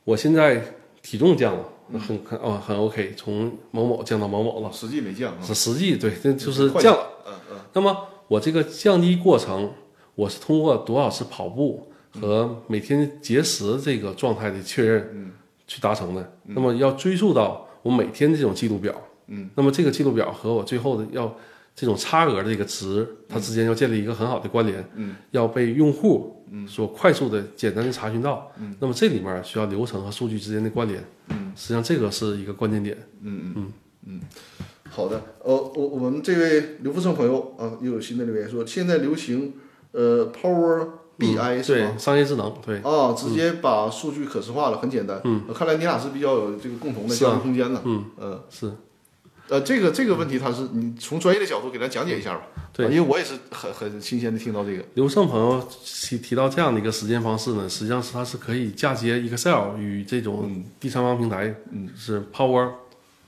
我现在体重降了，很很哦很 OK，从某某降到某某了。实际没降，是实际对，这就是降了。嗯嗯。那么我这个降低过程，我是通过多少次跑步和每天节食这个状态的确认，去达成的。那么要追溯到我每天这种记录表。嗯。那么这个记录表和我最后的要。这种差额的这个值，它之间要建立一个很好的关联，嗯，要被用户所快速的、简单的查询到，嗯，那么这里面需要流程和数据之间的关联，嗯，实际上这个是一个关键点，嗯嗯。嗯。嗯，好的，呃，我我们这位刘福胜朋友啊，又有新的留言说，现在流行呃 Power BI 是吗？商业智能，对，啊，直接把数据可视化了，很简单，嗯，看来你俩是比较有这个共同的交流空间的，嗯。嗯是。呃，这个这个问题，他是你从专业的角度给他讲解一下吧。对，因为我也是很很新鲜的听到这个。刘胜朋友提提到这样的一个实践方式呢，实际上是它是可以嫁接 Excel 与这种第三方平台，嗯，是 Power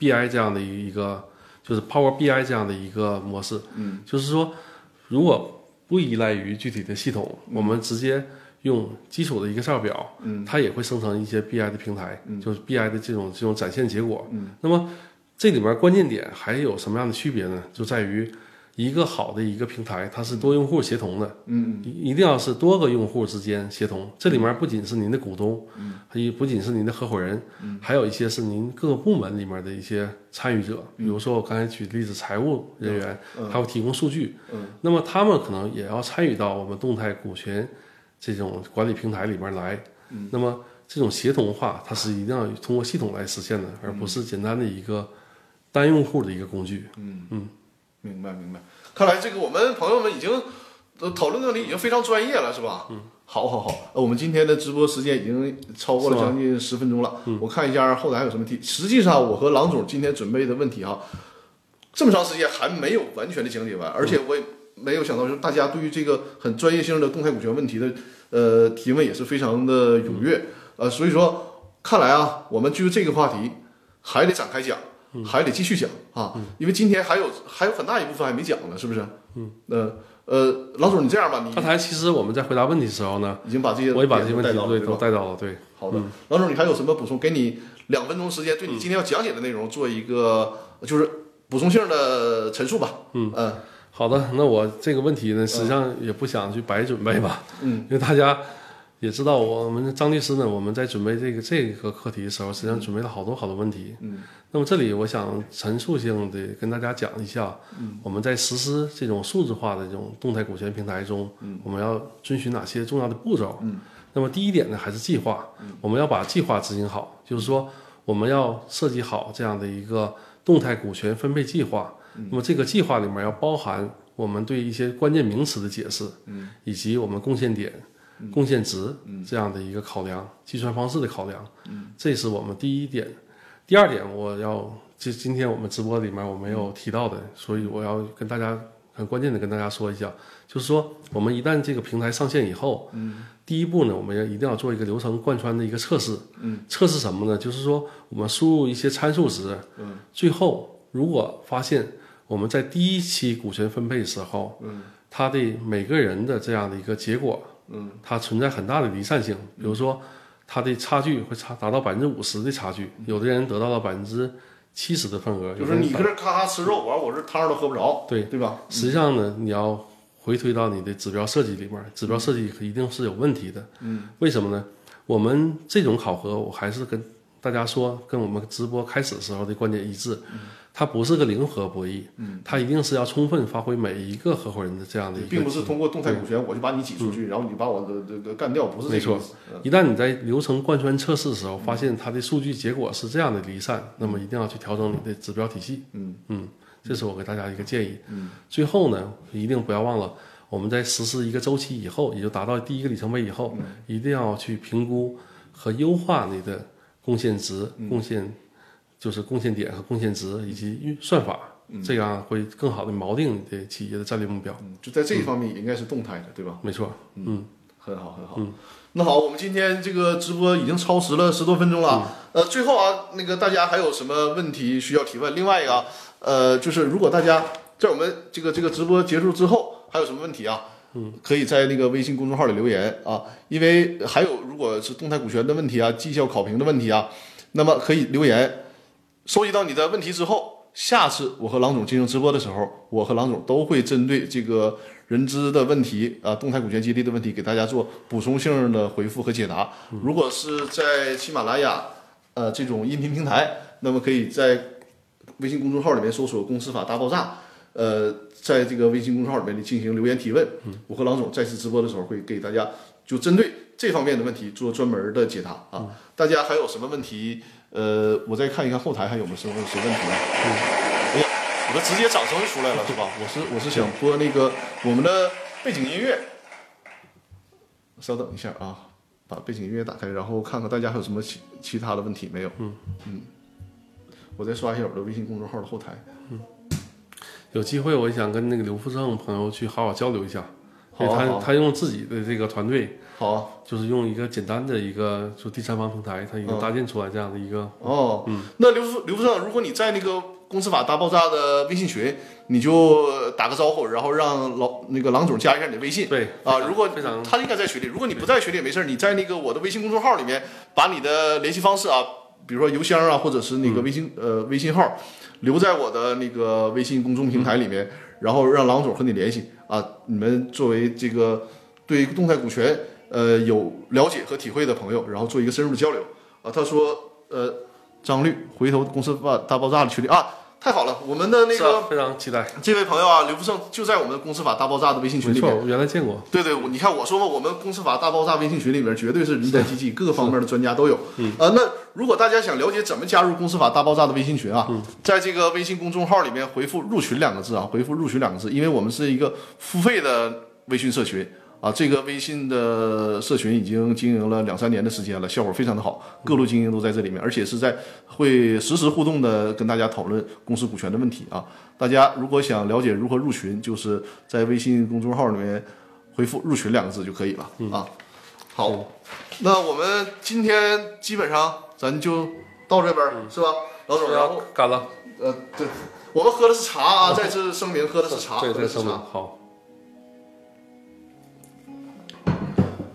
BI 这样的一个，就是 Power BI 这样的一个模式。嗯，就是说，如果不依赖于具体的系统，我们直接用基础的 Excel 表，嗯，它也会生成一些 BI 的平台，嗯，就是 BI 的这种这种展现结果。嗯，那么。这里面关键点还有什么样的区别呢？就在于一个好的一个平台，它是多用户协同的，嗯，一定要是多个用户之间协同。这里面不仅是您的股东，嗯，也不仅是您的合伙人，嗯，还有一些是您各个部门里面的一些参与者。比如说我刚才举例子，财务人员，还会提供数据，嗯，那么他们可能也要参与到我们动态股权这种管理平台里面来，嗯，那么这种协同化，它是一定要通过系统来实现的，而不是简单的一个。单用户的一个工具，嗯嗯，明白明白。看来这个我们朋友们已经讨论的里已经非常专业了，是吧？嗯，好好好。我们今天的直播时间已经超过了将近十分钟了。嗯我看一下后台还有什么题。实际上，我和郎总今天准备的问题哈，这么长时间还没有完全的讲解完，而且我也没有想到，就是大家对于这个很专业性的动态股权问题的呃提问也是非常的踊跃。呃，所以说看来啊，我们就这个话题还得展开讲。还得继续讲啊，因为今天还有还有很大一部分还没讲呢，是不是？嗯，呃呃，老总，你这样吧，你刚才其实我们在回答问题的时候呢，已经把这些我也把这些问题对都带到了，对。好的，老总，你还有什么补充？给你两分钟时间，对你今天要讲解的内容做一个就是补充性的陈述吧。嗯。嗯，好的，那我这个问题呢，实际上也不想去白准备吧，嗯，因为大家。也知道我们张律师呢，我们在准备这个这个课题的时候，实际上准备了好多好多问题。嗯，那么这里我想陈述性的跟大家讲一下，嗯，我们在实施这种数字化的这种动态股权平台中，嗯，我们要遵循哪些重要的步骤？嗯，那么第一点呢，还是计划，我们要把计划执行好，就是说我们要设计好这样的一个。动态股权分配计划。那么这个计划里面要包含我们对一些关键名词的解释，嗯，以及我们贡献点、贡献值这样的一个考量、计算方式的考量，嗯，这是我们第一点。第二点，我要就今天我们直播里面我没有提到的，所以我要跟大家很关键的跟大家说一下，就是说我们一旦这个平台上线以后，嗯，第一步呢，我们要一定要做一个流程贯穿的一个测试，嗯，测试什么呢？就是说我们输入一些参数值，嗯，最后如果发现我们在第一期股权分配时候，嗯，它的每个人的这样的一个结果，嗯，它存在很大的离散性，比如说它的差距会差达到百分之五十的差距，有的人得到了百分之七十的份额，就是你搁这咔咔吃肉，完我这汤都喝不着，对对吧？实际上呢，你要回推到你的指标设计里面，指标设计一定是有问题的。嗯，为什么呢？我们这种考核，我还是跟大家说，跟我们直播开始的时候的观点一致。它不是个零和博弈，嗯，它一定是要充分发挥每一个合伙人的这样的一个，并不是通过动态股权我就把你挤出去，然后你把我的这个干掉，不是这没错。一旦你在流程贯穿测试的时候，发现它的数据结果是这样的离散，那么一定要去调整你的指标体系。嗯嗯，这是我给大家一个建议。嗯，最后呢，一定不要忘了，我们在实施一个周期以后，也就达到第一个里程碑以后，一定要去评估和优化你的贡献值、贡献。就是贡献点和贡献值以及运算法，这样会更好的锚定你的企业的战略目标。就在这一方面也应该是动态的，对吧？没错，嗯，很好，很好。嗯那好，我们今天这个直播已经超时了十多分钟了。呃，最后啊，那个大家还有什么问题需要提问？另外一个，呃，就是如果大家在我们这个这个直播结束之后还有什么问题啊？嗯，可以在那个微信公众号里留言啊。因为还有如果是动态股权的问题啊，绩效考评的问题啊，那么可以留言。收集到你的问题之后，下次我和郎总进行直播的时候，我和郎总都会针对这个人资的问题啊，动态股权激励的问题，给大家做补充性的回复和解答。如果是在喜马拉雅呃这种音频平台，那么可以在微信公众号里面搜索“公司法大爆炸”，呃，在这个微信公众号里面进行留言提问。我和郎总再次直播的时候，会给大家就针对这方面的问题做专门的解答啊。大家还有什么问题？呃，我再看一看后台还有没有什么谁问题啊？哎呀，我的直接掌声出来了是吧？我是我是想播那个我们的背景音乐，稍等一下啊，把背景音乐打开，然后看看大家还有什么其其他的问题没有？嗯嗯，我再刷一下我的微信公众号的后台。嗯，有机会我想跟那个刘富正朋友去好好交流一下，因为他他用自己的这个团队。好，就是用一个简单的一个就第三方平台，他已经搭建出来这样的一个哦，嗯，那刘刘副正，如果你在那个公司法大爆炸的微信群，你就打个招呼，然后让老那个郎总加一下你的微信，对啊，如果他应该在群里，如果你不在群里也没事你在那个我的微信公众号里面把你的联系方式啊，比如说邮箱啊，或者是那个微信呃微信号留在我的那个微信公众平台里面，然后让郎总和你联系啊，你们作为这个对动态股权。呃，有了解和体会的朋友，然后做一个深入的交流啊。他说，呃，张律，回头公司发大爆炸的群里啊，太好了，我们的那个非常期待。这位朋友啊，刘福胜就在我们的公司法大爆炸的微信群里面。我原来见过。对对，你看我说嘛，我们公司法大爆炸微信群里面绝对是人才济济，各个方面的专家都有。嗯。呃，那如果大家想了解怎么加入公司法大爆炸的微信群啊，在这个微信公众号里面回复“入群”两个字啊，回复“入群”两个字，因为我们是一个付费的微信社群。啊，这个微信的社群已经经营了两三年的时间了，效果非常的好，各路精英都在这里面，而且是在会实时互动的跟大家讨论公司股权的问题啊。大家如果想了解如何入群，就是在微信公众号里面回复“入群”两个字就可以了啊。好，那我们今天基本上咱就到这边是吧，老总？然后干了。呃，对，我们喝的是茶啊，再次声明，喝的是茶，喝的是茶。好。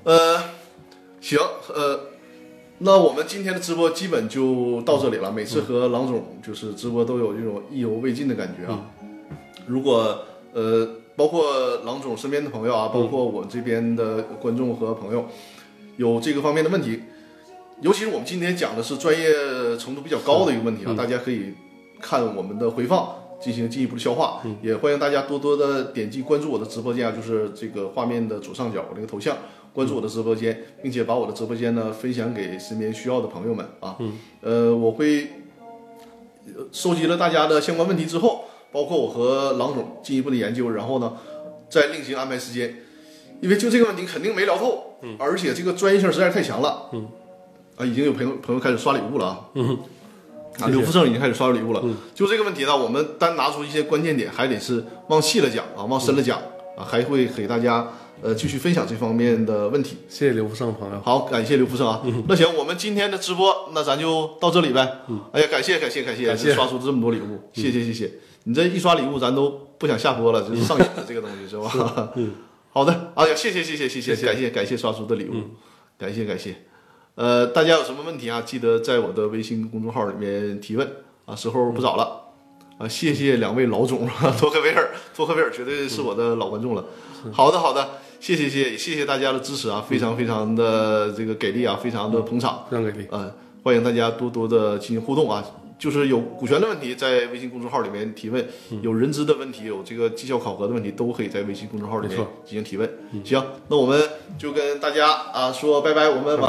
呃，行，呃，那我们今天的直播基本就到这里了。每次和郎总就是直播都有这种意犹未尽的感觉啊。如果呃，包括郎总身边的朋友啊，包括我这边的观众和朋友，有这个方面的问题，尤其是我们今天讲的是专业程度比较高的一个问题啊，大家可以看我们的回放进行进一步的消化。也欢迎大家多多的点击关注我的直播间啊，就是这个画面的左上角我这个头像。关注我的直播间，并且把我的直播间呢分享给身边需要的朋友们啊。嗯。呃，我会呃收集了大家的相关问题之后，包括我和郎总进一步的研究，然后呢，再另行安排时间。因为就这个问题肯定没聊透，嗯，而且这个专业性实在是太强了，嗯，啊，已经有朋友朋友开始刷礼物了啊，嗯，啊，刘福胜已经开始刷礼物了，嗯，就这个问题呢，我们单拿出一些关键点，还得是往细了讲啊，往深了讲啊，还会给大家呃继续分享这方面的问题。谢谢刘福胜朋友。好，感谢刘福胜啊。那行，我们今天的直播那咱就到这里呗。嗯，哎呀，感谢感谢感谢，感谢刷出这么多礼物，谢谢谢谢。你这一刷礼物，咱都不想下播了，就是上瘾了这个东西是吧？嗯。好的，哎呀，谢谢谢谢谢谢，感谢感谢刷出的礼物，感谢感谢。呃，大家有什么问题啊？记得在我的微信公众号里面提问啊，时候不早了啊。谢谢两位老总，托克维尔，托克维尔绝对是我的老观众了。好的好的，谢谢谢谢谢谢大家的支持啊，非常非常的这个给力啊，非常的捧场，非常给力。嗯，欢迎大家多多的进行互动啊。就是有股权的问题，在微信公众号里面提问；有人资的问题，有这个绩效考核的问题，都可以在微信公众号里面进行提问。行，那我们就跟大家啊说拜拜，我们晚。